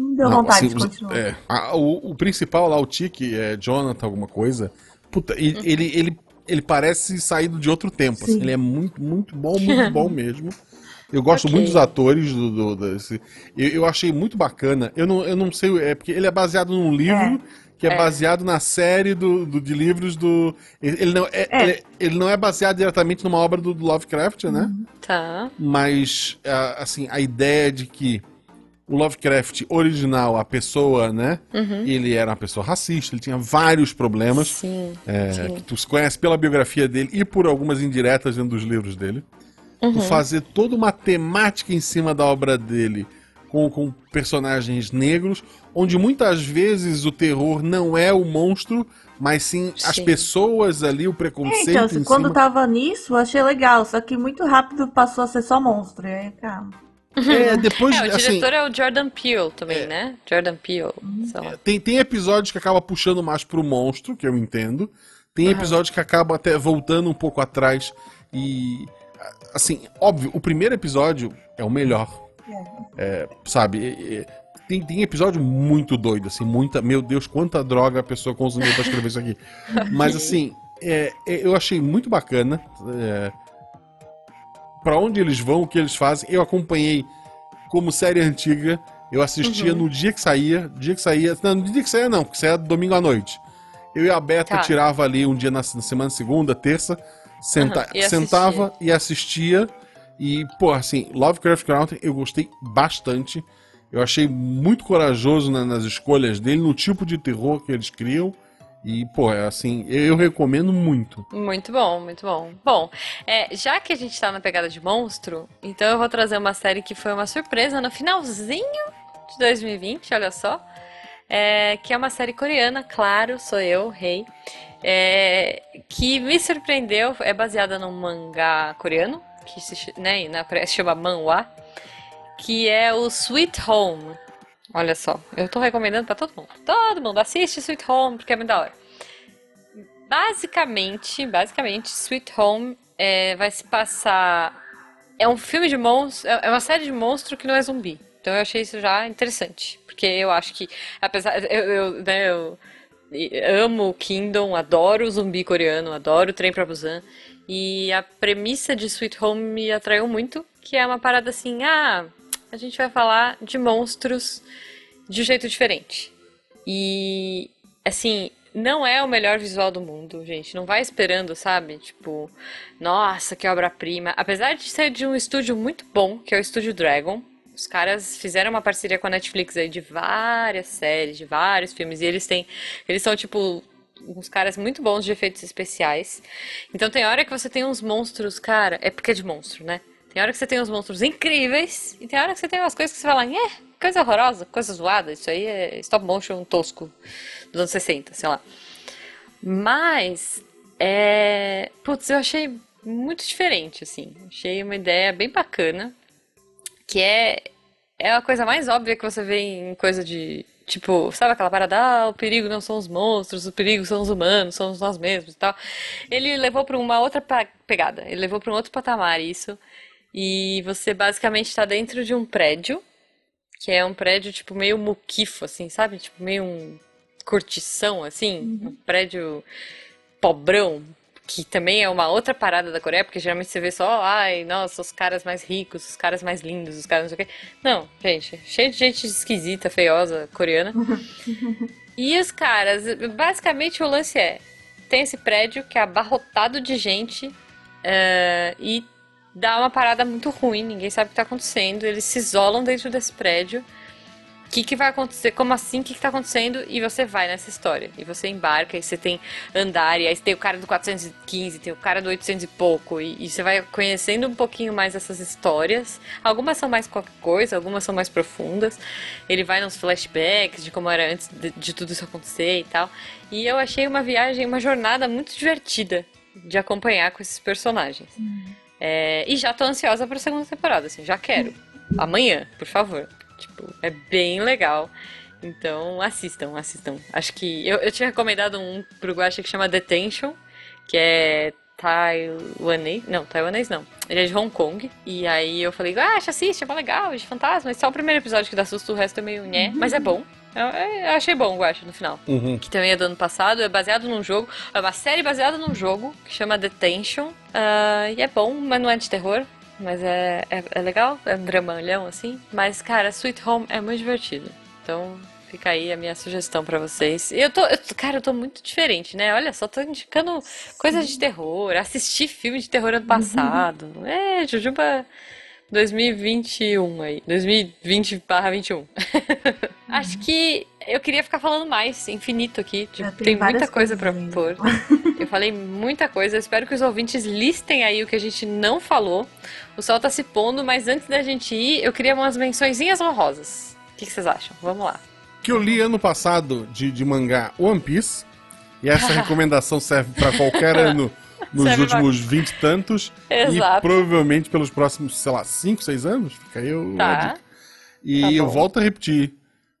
S3: Não deu
S2: Não,
S3: vontade
S2: assim,
S3: de continuar.
S2: é, a- o, o principal lá, o Tiki, é Jonathan, alguma coisa. Puta, e- ele, ele, ele parece saído de outro tempo. assim,
S3: Sim.
S2: ele é muito, muito bom, [laughs] muito bom mesmo. Eu gosto
S1: Ok.
S2: muito dos atores do, do- desse. Eu, eu achei muito bacana. Eu não, eu não sei, é porque ele é baseado num livro que é,
S1: É.
S2: baseado na série do, do- de livros do. Ele ele não é,
S3: É.
S2: Ele, ele não é baseado diretamente numa obra do, do Lovecraft, né?
S1: Tá.
S2: mas assim a ideia de que o Lovecraft original, a pessoa, né?
S1: Uhum.
S2: Ele era uma pessoa racista, ele tinha vários problemas
S1: Sim.
S2: é,
S1: sim.
S2: que tu conhece pela biografia dele e por algumas indiretas dentro dos livros dele.
S1: Uhum.
S2: Tu fazer toda uma temática em cima da obra dele com, com personagens negros, onde muitas vezes o terror não é o monstro, mas sim, sim. as pessoas ali, o preconceito. É, então,
S3: quando cima... tava nisso, eu achei legal, só que muito rápido passou a ser só monstro. E aí, calma.
S1: É, depois, é, o assim, diretor é o Jordan Peele também, é, né? Jordan Peele.
S2: É, tem, tem episódios que acaba puxando mais pro monstro, que eu entendo. Tem episódios uhum. que acaba até voltando um pouco atrás e assim, óbvio, o primeiro episódio é o melhor. É, sabe? Tem, tem episódio muito doido, assim, muita. Meu Deus, quanta droga a pessoa consumiu pra escrever isso aqui. [laughs] Mas assim, é, é, eu achei muito bacana. É, para onde eles vão, o que eles fazem. Eu acompanhei como série antiga. Eu assistia uhum. no dia que saía. Dia que saía. Não, no dia que saía não, porque saía domingo à noite. Eu e a Beta tá. tirava ali um dia na, na semana, segunda, terça Senta, uhum, e sentava e assistia. E, pô, assim, Lovecraft Country eu gostei bastante. Eu achei muito corajoso na, nas escolhas dele, no tipo de terror que eles criam. E, pô, é assim, eu recomendo muito.
S1: Muito bom, muito bom. Bom, é, já que a gente tá na pegada de monstro, então eu vou trazer uma série que foi uma surpresa no finalzinho de 2020, olha só. É, que é uma série coreana, claro, sou eu, rei é, que me surpreendeu, é baseada num mangá coreano, que se, né, na, se chama Manhwa, que é o Sweet Home. Olha só, eu tô recomendando para todo mundo. Todo mundo assiste Sweet Home, porque é muito da hora. Basicamente, basicamente, Sweet Home é, vai se passar... É um filme de monstro, é, é uma série de monstro que não é zumbi. Então eu achei isso já interessante. Porque eu acho que, apesar. Eu, eu, né, eu amo Kingdom, adoro o zumbi coreano, adoro o Trem pra Busan. E a premissa de Sweet Home me atraiu muito, que é uma parada assim, ah, a gente vai falar de monstros de um jeito diferente. E, assim, não é o melhor visual do mundo, gente. Não vai esperando, sabe? Tipo, nossa, que obra-prima. Apesar de ser de um estúdio muito bom, que é o Estúdio Dragon, os caras fizeram uma parceria com a Netflix aí de várias séries, de vários filmes, e eles têm. Eles são, tipo, uns caras muito bons de efeitos especiais. Então tem hora que você tem uns monstros, cara, é porque é de monstro, né? Tem hora que você tem uns monstros incríveis, e tem hora que você tem umas coisas que você fala, é, coisa horrorosa, coisa zoada, isso aí é stop motion tosco dos anos 60, sei lá. Mas, é. Putz, eu achei muito diferente, assim. Achei uma ideia bem bacana que é é a coisa mais óbvia que você vê em coisa de tipo, sabe aquela parada, ah, o perigo não são os monstros, o perigo são os humanos, somos nós mesmos e tal. Ele levou para uma outra pegada, ele levou para um outro patamar isso. E você basicamente está dentro de um prédio, que é um prédio tipo meio muquifo assim, sabe? Tipo meio um cortição assim, uhum. um prédio pobrão, que também é uma outra parada da Coreia, porque geralmente você vê só, ai, nossa, os caras mais ricos, os caras mais lindos, os caras não sei o quê. Não, gente, cheio de gente esquisita, feiosa, coreana. [laughs] e os caras, basicamente o lance é, tem esse prédio que é abarrotado de gente uh, e dá uma parada muito ruim, ninguém sabe o que tá acontecendo, eles se isolam dentro desse prédio o que, que vai acontecer? Como assim? O que, que tá acontecendo? E você vai nessa história. E você embarca, e você tem andar, e aí tem o cara do 415, tem o cara do 800 e pouco, e, e você vai conhecendo um pouquinho mais essas histórias. Algumas são mais qualquer coisa, algumas são mais profundas. Ele vai nos flashbacks de como era antes de, de tudo isso acontecer e tal. E eu achei uma viagem, uma jornada muito divertida de acompanhar com esses personagens. Uhum. É, e já tô ansiosa pra segunda temporada, assim, já quero. Amanhã, por favor. Tipo, é bem legal. Então, assistam, assistam. Acho que. Eu, eu tinha recomendado um pro Guacha que chama Detention, que é taiwanês. Não, taiwanês não. Ele é de Hong Kong. E aí eu falei, ah, assiste, é bom legal, de fantasma. É só o primeiro episódio que dá susto, o resto é meio uhum. mas é bom. Eu, eu, achei bom, eu acho, no final. Uhum. Que também é do ano passado, é baseado num jogo. É uma série baseada num jogo que chama Detention. Uh, e é bom, mas não é de terror. Mas é, é, é legal, é um dramalhão assim. Mas, cara, Sweet Home é muito divertido. Então, fica aí a minha sugestão para vocês. Eu tô, eu, cara, eu tô muito diferente, né? Olha só, tô indicando coisas de terror, assisti filme de terror ano passado. Uhum. É, Jujuba 2021 aí. 2020 barra 21. [laughs] Acho que eu queria ficar falando mais, infinito aqui. Tipo,
S3: tem
S1: tem muita coisa pra
S3: coisas
S1: pôr. Eu falei muita coisa. Eu espero que os ouvintes listem aí o que a gente não falou. O sol tá se pondo, mas antes da gente ir, eu queria umas mençõezinhas honrosas. O que, que vocês acham? Vamos lá.
S2: Que eu li ano passado de, de mangá One Piece. E essa [laughs] recomendação serve pra qualquer ano nos últimos vinte e tantos. E
S1: Exato.
S2: provavelmente pelos próximos, sei lá, 5, 6 anos. Fica aí o-
S1: Tá.
S2: E
S1: Tá
S2: eu volto a repetir.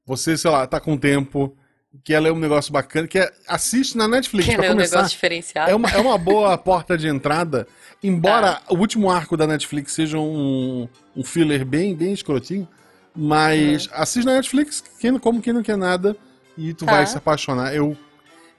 S2: Você, sei lá, tá com tempo, quer ler um negócio bacana, quer assiste na Netflix
S1: Quer
S2: pra
S1: ler um
S2: começar.
S1: negócio diferenciado?
S2: É uma, é uma boa [laughs] porta de entrada. Embora o último arco da Netflix seja um, um filler bem, bem escrotinho. Mas assiste na Netflix, quem, como quem não quer nada, e tu
S1: Tá.
S2: vai se apaixonar. Eu,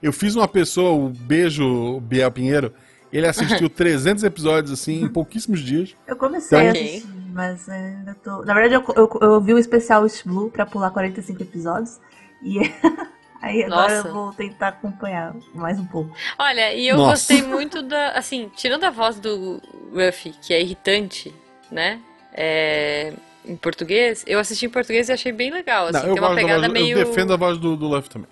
S2: eu fiz uma pessoa, o beijo Biel Pinheiro, ele assistiu [laughs] 300 episódios assim em pouquíssimos dias.
S3: Eu comecei a
S1: Ok.
S3: assistir, mas ainda tô. Na verdade, eu, eu, eu vi o especial East Blue pra pular 45 episódios. E [laughs] aí agora
S1: Nossa.
S3: eu vou tentar acompanhar mais um pouco.
S1: Olha, e eu
S2: Nossa.
S1: gostei muito da. Assim, tirando a voz do Ruffy, que é irritante, né? É, em português, eu assisti em português e achei bem legal. Assim,
S2: Não, eu,
S1: tem uma pegada
S2: voz,
S1: meio.
S2: eu defendo a voz do, do Luffy também.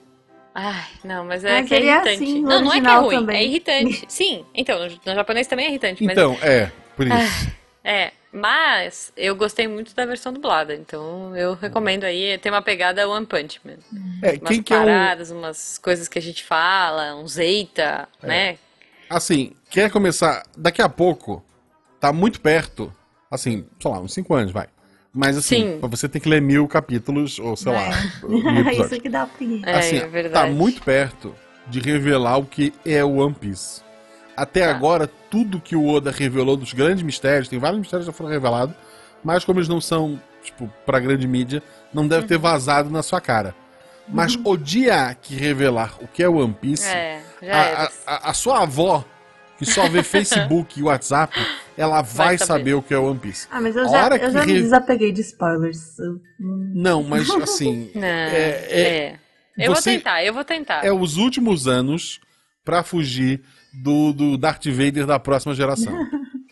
S1: Ai, não, mas é
S3: Mas
S1: que é
S3: é
S1: irritante.
S3: assim,
S1: não, não é que é ruim,
S3: também.
S1: é irritante. [laughs] Sim, então, no, japonês também é irritante, mas
S2: Então, é, por isso.
S1: É, mas eu gostei muito da versão dublada, então eu recomendo aí. Tem uma pegada One Punch Man.
S2: É,
S1: Umas
S2: quem que é
S1: paradas, umas coisas que a gente fala, uns eita,
S2: É.
S1: né?
S2: Assim, quer começar daqui a pouco, tá muito perto, assim, sei lá, uns 5 anos, vai. Mas assim,
S1: Sim.
S2: você tem que ler mil capítulos, ou sei lá, mil [laughs]
S3: É isso que dá preguiça.
S1: É,
S2: assim,
S1: é
S2: tá
S1: verdade.
S2: muito perto de revelar o que é o One Piece. Até
S1: Tá.
S2: agora, tudo que o Oda revelou dos grandes mistérios, tem vários mistérios que já foram revelados, mas como eles não são, tipo, pra grande mídia, não deve
S1: Uhum.
S2: ter vazado na sua cara. Mas o dia que revelar o que é o One Piece,
S1: É, já
S2: a,
S1: era.
S2: a- a- a sua avó, que só vê [laughs] Facebook e WhatsApp, ela vai,
S1: saber.
S2: saber. o que é o One Piece.
S3: Ah, mas eu
S2: A
S3: já, eu
S2: que
S3: já me
S2: re-
S3: desapeguei de spoilers. Não-
S2: mas [laughs] assim,
S1: Não,
S2: é-
S1: é, Eu vou tentar, eu vou tentar.
S2: é os últimos anos pra fugir do, do Darth Vader da próxima geração.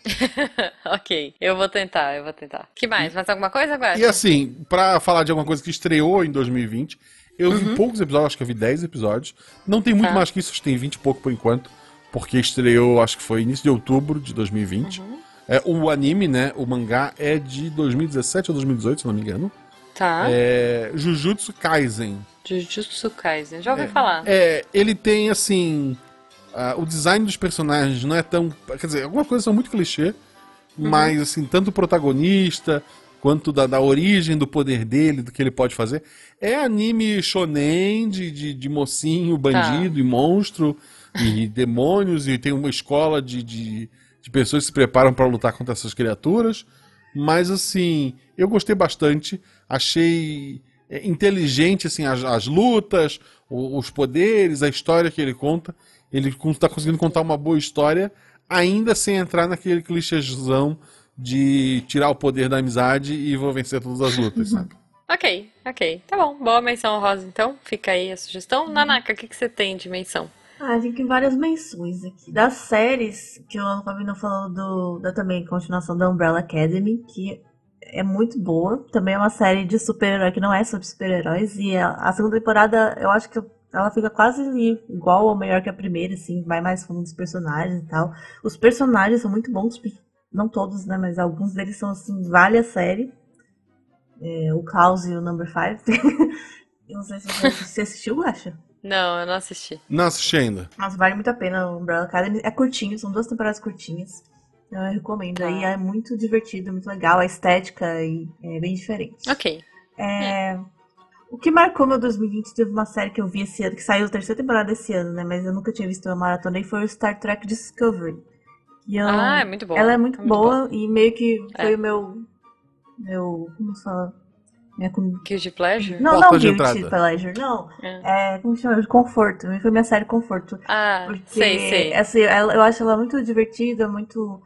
S2: [laughs]
S1: ok, eu vou tentar, eu vou tentar. que mais? Mais alguma coisa, agora?
S2: E assim, pra falar de alguma coisa que estreou em 2020, eu vi poucos episódios, acho que eu vi 10 episódios. Não tem muito
S1: Uhum. Tá.
S2: mais que isso, acho que tem 20 e pouco por enquanto, porque estreou, acho que foi início de outubro de 2020.
S1: Uhum.
S2: É, o anime, né, o mangá é de 2017 ou 2018, se não me engano.
S1: Tá.
S2: É Jujutsu Kaisen.
S1: Jujutsu Kaisen, já ouvi falar.
S2: É, ele tem assim. ah, o design dos personagens não é tão. Quer dizer, algumas coisas são muito clichê,
S1: Uhum.
S2: mas assim, tanto o protagonista quanto da, da origem do poder dele, do que ele pode fazer. É anime shonen de, de, de mocinho,
S1: Tá.
S2: bandido e monstro e demônios, e tem uma escola de, de, de pessoas que se preparam para lutar contra essas criaturas. Mas assim, eu gostei bastante, achei é, inteligente assim as, as lutas, o- os poderes, a história que ele conta. Ele está conseguindo contar uma boa história, ainda sem entrar naquele clichêzão de tirar o poder da amizade e vou vencer todas as lutas, sabe? [laughs]
S1: Ok, ok. Tá bom. Boa menção rosa, então. Fica aí a sugestão. Nanaka, o que, que você tem de menção?
S3: Ah, tem que várias menções aqui. Das séries, que o Fabinho falou do, da também continuação da Umbrella Academy, que é muito boa. Também é uma série de super-herói que não é sobre super-heróis. E a, a segunda temporada, eu acho que ela fica quase igual ou melhor que a primeira, assim, vai mais fundo dos personagens e tal. Os personagens são muito bons, não todos, né? Mas alguns deles são assim, vale a série. É, o Klaus e o Number 5. [laughs] Eu não sei se você você assistiu, acha?
S1: Não, eu não assisti.
S2: Não assisti ainda.
S3: Mas vale muito a pena o Umbrella Academy. É curtinho, são duas temporadas curtinhas. Então eu recomendo. Aí
S1: Tá.
S3: é muito divertido, muito legal. A estética e é bem diferente.
S1: Ok.
S3: É, O que marcou meu 2020 teve uma série que eu vi esse ano, que saiu a terceira temporada esse ano, né? Mas eu nunca tinha visto uma maratona e foi o Star Trek Discovery. E eu-
S1: Ah, é muito boa.
S3: ela é muito, boa
S1: boa.
S3: e meio que foi
S1: É.
S3: o meu. Meu. Como se fala? Minha com-
S1: Guilty Pleasure?
S3: Não,
S2: Porta
S3: não,
S2: de
S3: Guilty
S2: entrada.
S3: Pleasure, não.
S1: É.
S3: É, como que chama? Conforto. Foi minha série Conforto.
S1: Ah,
S3: Porque,
S1: sei, sei.
S3: assim, ela- eu acho ela muito divertida, muito.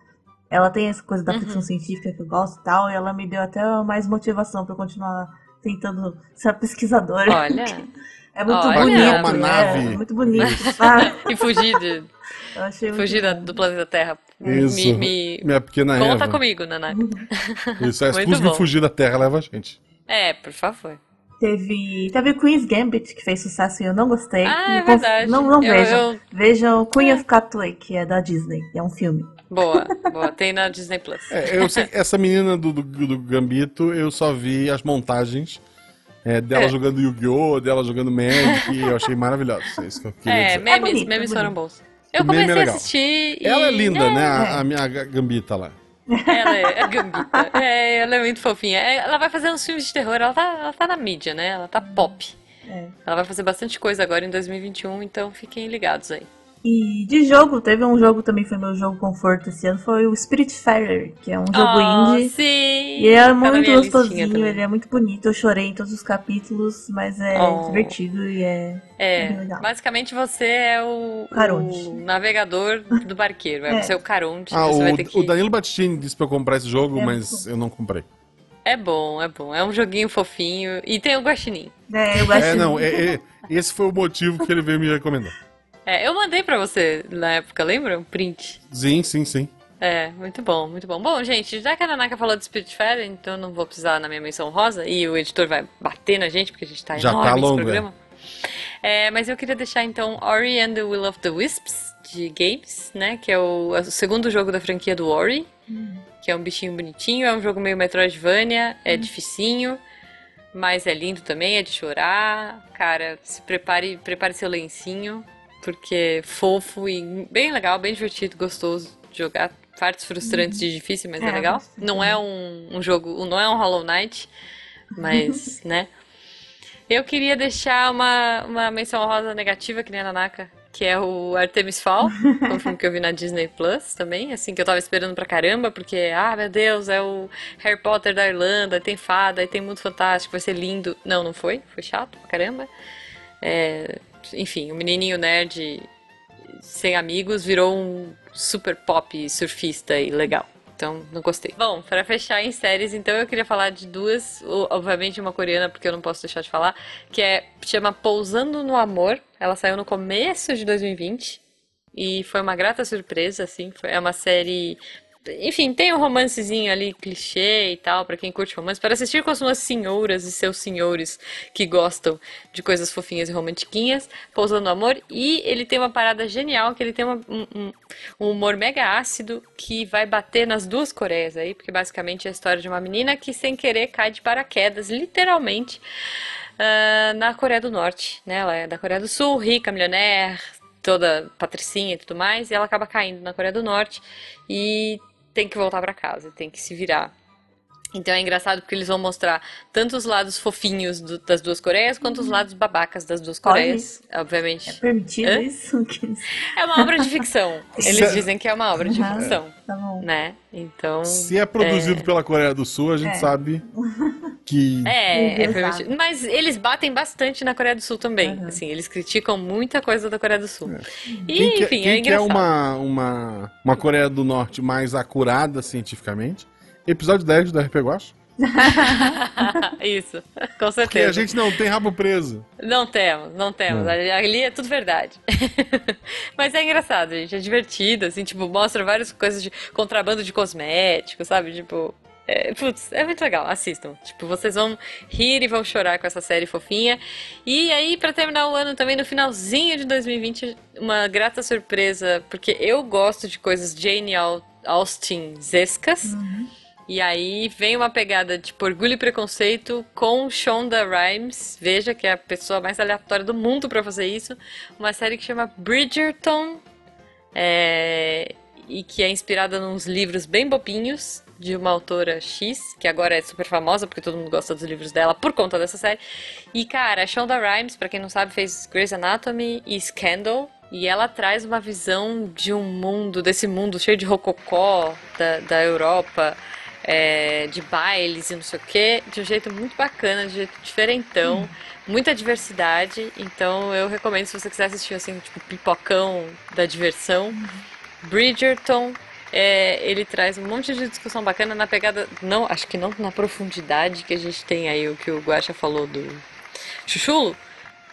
S3: Ela tem essa coisa da
S1: Uhum.
S3: ficção científica que eu gosto e tal, e ela me deu até mais motivação pra eu continuar tentando ser pesquisadora.
S1: Olha, [laughs]
S3: É muito
S1: Olha.
S3: bonito,
S1: Criar
S2: uma
S3: é,
S2: nave.
S3: é muito bonito. sabe?
S1: e fugir de... [laughs]
S3: Eu achei
S1: Fugir da- do planeta Terra.
S2: Isso.
S1: Me, me-
S2: Minha pequena
S1: conta
S2: Eva.
S1: comigo, Nanaka. [laughs]
S2: Isso, é conseguir
S1: bom.
S2: fugir da Terra, leva a gente.
S1: É, por favor.
S3: Teve, teve Queen's Gambit, que fez sucesso e eu não gostei.
S1: Ah, é verdade.
S3: Não, não
S1: Eu-
S3: vejam.
S1: eu-
S3: Vejam Queen of Katwe, que é da Disney. É um filme.
S1: Boa, [laughs] boa. Tem na Disney Plus.
S2: É, eu sei que essa menina do, do, do Gambito, eu só vi as montagens é, dela
S1: É.
S2: jogando Yu-Gi-Oh!, dela jogando Magic, e eu achei maravilhoso. É isso que eu queria
S1: É,
S2: dizer.
S1: memes,
S3: bonito,
S1: memes
S3: é
S1: foram bons. Eu
S2: é
S1: comecei a assistir e...
S2: Ela é linda, né? A,
S3: É.
S2: a minha Gambita lá.
S1: Ela é a Gambita. É, ela é muito fofinha. É, ela vai fazer uns filmes de terror. Ela tá, ela tá na mídia, né? Ela tá pop.
S3: É.
S1: Ela vai fazer bastante coisa agora em 2021, então fiquem ligados aí.
S3: E de jogo, teve um jogo também, foi meu jogo conforto esse ano, foi o Spiritfarer, que é um jogo
S1: oh,
S3: indie.
S1: sim!
S3: E é
S1: Tá
S3: muito gostosinho, ele é muito bonito. Eu chorei em todos os capítulos, mas é
S1: Oh.
S3: divertido e é.
S1: É,
S3: legal.
S1: basicamente você é o,
S3: Caronte.
S1: o navegador do barqueiro. É, [laughs]
S3: É.
S1: você é o Caronte.
S2: Ah, o,
S1: que...
S2: o Danilo Battistini disse pra eu comprar esse jogo,
S3: É
S2: mas eu não comprei.
S1: É bom, é bom. É um joguinho fofinho. E tem o Guaxinim.
S3: É, eu gosto
S2: É, não, é- é- esse foi o motivo que ele veio me recomendar. [laughs]
S1: É, eu mandei pra você na época, lembra? Um print.
S2: Sim, sim, sim.
S1: É, muito bom, muito bom. Bom, gente, já que a Nanaka falou de Spiritfarer, então eu não vou precisar na minha menção rosa e o editor vai bater na gente, porque a gente tá
S2: Já tá
S1: enorme nesse
S2: longo,
S1: programa. É, mas eu queria deixar então Ori and the Will of the Wisps de Games, né? Que é o, o segundo jogo da franquia do Ori, que é um bichinho bonitinho, é um jogo meio Metroidvania, é dificinho, mas é lindo também, é de chorar. Cara, se prepare, prepare seu lencinho, porque é fofo e bem legal, bem divertido, gostoso de jogar. Partes frustrantes de difícil, mas é,
S3: É,
S1: legal. Não é um, um jogo, não é um Hollow Knight, mas, [laughs] né? Eu queria deixar uma, uma menção rosa negativa, que nem a Nanaka, que é o Artemis Fall, é [laughs] um filme que eu vi na Disney Plus também, assim, que eu tava esperando pra caramba, porque, ah, meu Deus, é o Harry Potter da Irlanda, tem fada, e tem mundo fantástico, vai ser lindo. Não, não foi, foi chato pra caramba. É, enfim, o menininho nerd sem amigos virou um super pop surfista e legal. Então, não gostei. Bom, para fechar em séries, então eu queria falar de duas, obviamente uma coreana, porque eu não posso deixar de falar, que é chama Pousando no Amor. Ela saiu no começo de 2020 e foi uma grata surpresa, assim. Foi, é uma série enfim, tem um romancezinho ali, clichê e tal, pra quem curte romance, para assistir com as suas senhoras e seus senhores que gostam de coisas fofinhas e romantiquinhas, Pousando Amor. E ele tem uma parada genial, que ele tem uma- um, um- um humor mega ácido que vai bater nas duas Coreias aí, porque basicamente é a história de uma menina que sem querer cai de paraquedas, literalmente, ah, na Coreia do Norte, né? Ela é da Coreia do Sul, rica, milionaire, toda patricinha e tudo mais, e ela acaba caindo na Coreia do Norte e tem que voltar pra casa, tem que se virar. Então é engraçado porque eles vão mostrar tanto os lados fofinhos do- das duas Coreias quanto os lados babacas das duas? Coreias, obviamente.
S3: É permitido
S1: Hã? [laughs]
S3: isso?
S1: É uma obra de ficção. [laughs] Eles
S2: Se-
S1: dizem que é uma obra de ficção,
S3: Tá bom.
S1: né? Então.
S2: Se é produzido pela Coreia do Sul, a gente
S3: É.
S2: sabe [laughs] que.
S1: É, é permitido. Mas eles batem bastante na Coreia do Sul também.
S3: Aham.
S1: Assim, eles criticam muita coisa da Coreia do Sul. E,
S2: Quem quer,
S1: enfim, é
S2: quem quer
S1: engraçado.
S2: uma, uma, uma Coreia do Norte mais acurada cientificamente, episódio 10 do RP Guacha. [laughs]
S1: Isso, com
S2: Porque
S1: certeza.
S2: a gente não tem rabo preso.
S1: Não temos, não temos. Ali ali é tudo verdade. [laughs] Mas é engraçado, gente. É divertido, assim, tipo, mostra várias coisas de contrabando de cosméticos, sabe? Tipo. É, putz, é muito legal, assistam. Tipo, vocês vão rir e vão chorar com essa série fofinha. E aí, pra terminar o ano também, no finalzinho de 2020, uma grata surpresa, porque eu gosto de coisas Jane Au- Austen-zescas. E aí vem uma pegada de tipo, orgulho e preconceito com Shonda Rhimes. Veja que é a pessoa mais aleatória do mundo pra fazer isso. Uma série que chama Bridgerton. é, E que é inspirada nos livros bem bobinhos de uma autora X, que agora é super famosa porque todo mundo gosta dos livros dela por conta dessa série. E cara, Shonda Rhimes, pra quem não sabe, fez Grey's Anatomy e Scandal. E ela traz uma visão de um mundo, desse mundo cheio de rococó da, da Europa, é, de bailes e não sei o que, de um jeito muito bacana, de um jeito diferentão, muita diversidade. Então eu recomendo se você quiser assistir assim, tipo, pipocão da diversão. Bridgerton, é, ele traz um monte de discussão bacana na pegada, não, acho que não na profundidade que a gente tem aí, o que o Guaxa falou do Chuchulo,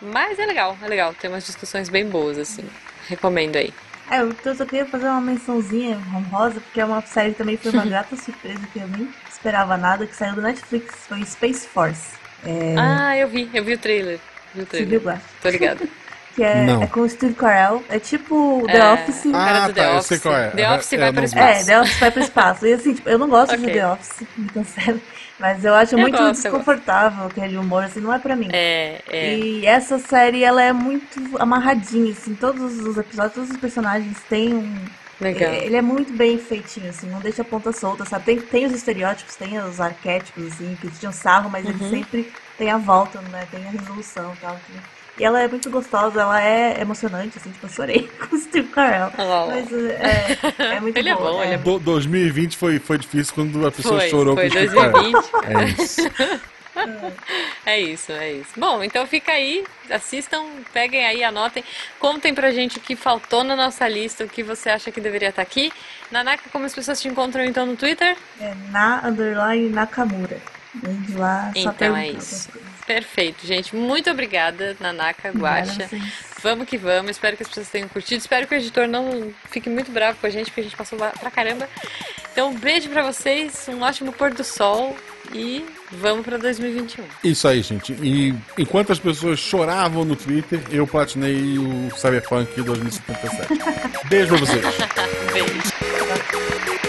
S1: mas é legal, é legal, tem umas discussões bem boas, assim, recomendo aí.
S3: É, eu só queria fazer uma mençãozinha honrosa, porque é uma série que também foi uma [laughs] grata surpresa que eu nem esperava nada, que saiu do Netflix, foi Space Force. É,
S1: Ah, eu vi, eu vi o trailer. Vi o
S3: você viu,
S1: trailer. Tô ligado. [laughs]
S3: Que é,
S2: Não.
S3: é com o Steve Carell. É tipo The
S1: É.
S3: Office.
S1: Ah, cara do
S2: tá,
S1: The
S2: eu
S1: Office.
S2: sei qual é.
S1: The Office
S2: Eu
S1: vai pro
S2: vi.
S1: espaço.
S3: É, The Office vai pro espaço. E assim, tipo, eu não gosto
S1: Ok.
S3: de The Office, [laughs] me cancela. Mas eu acho
S1: Eu
S3: muito
S1: gosto,
S3: desconfortável aquele humor, assim, não é pra mim.
S1: É, é.
S3: E essa série, ela é muito amarradinha, assim, todos os episódios, todos os personagens têm um...
S1: Legal.
S3: Ele é muito bem feitinho, assim, não deixa a ponta solta, sabe? Tem, tem os estereótipos, tem os arquétipos, assim, que tinham sarro, mas
S1: Uhum.
S3: ele sempre tem a volta, né? Tem a resolução e tal. E ela é muito gostosa, ela é emocionante, assim, tipo, eu chorei [laughs] com o Steve Carell.
S1: Lá.
S3: Mas é, é [laughs] muito
S1: Ele é
S3: boa,
S1: bom, ele é
S2: Do- 2020 foi, foi difícil quando a pessoa
S1: Foi,
S2: chorou
S1: foi
S2: com o Steve Carell.
S1: 2020.
S2: É isso. [laughs]
S1: É isso, é isso. Bom, então fica aí, assistam, peguem aí, anotem, contem pra gente o que faltou na nossa lista, o que você acha que deveria estar aqui. Nanaka, como as pessoas te encontram então no Twitter?
S3: É na underline Nakamura. Vem de lá só
S1: Então é isso. Perfeito, gente. Muito obrigada, Nanaka, Guaxa.
S3: Obrigada a vocês.
S1: Vamos que vamos. Espero que as pessoas tenham curtido. Espero que o editor não fique muito bravo com a gente, porque a gente passou pra caramba. Então, um beijo pra vocês, um ótimo pôr do sol e vamos pra 2021.
S2: Isso aí, gente. E enquanto as pessoas choravam no Twitter, eu platinei o Cyberpunk 2077. Beijo pra vocês. [laughs]
S1: Beijo.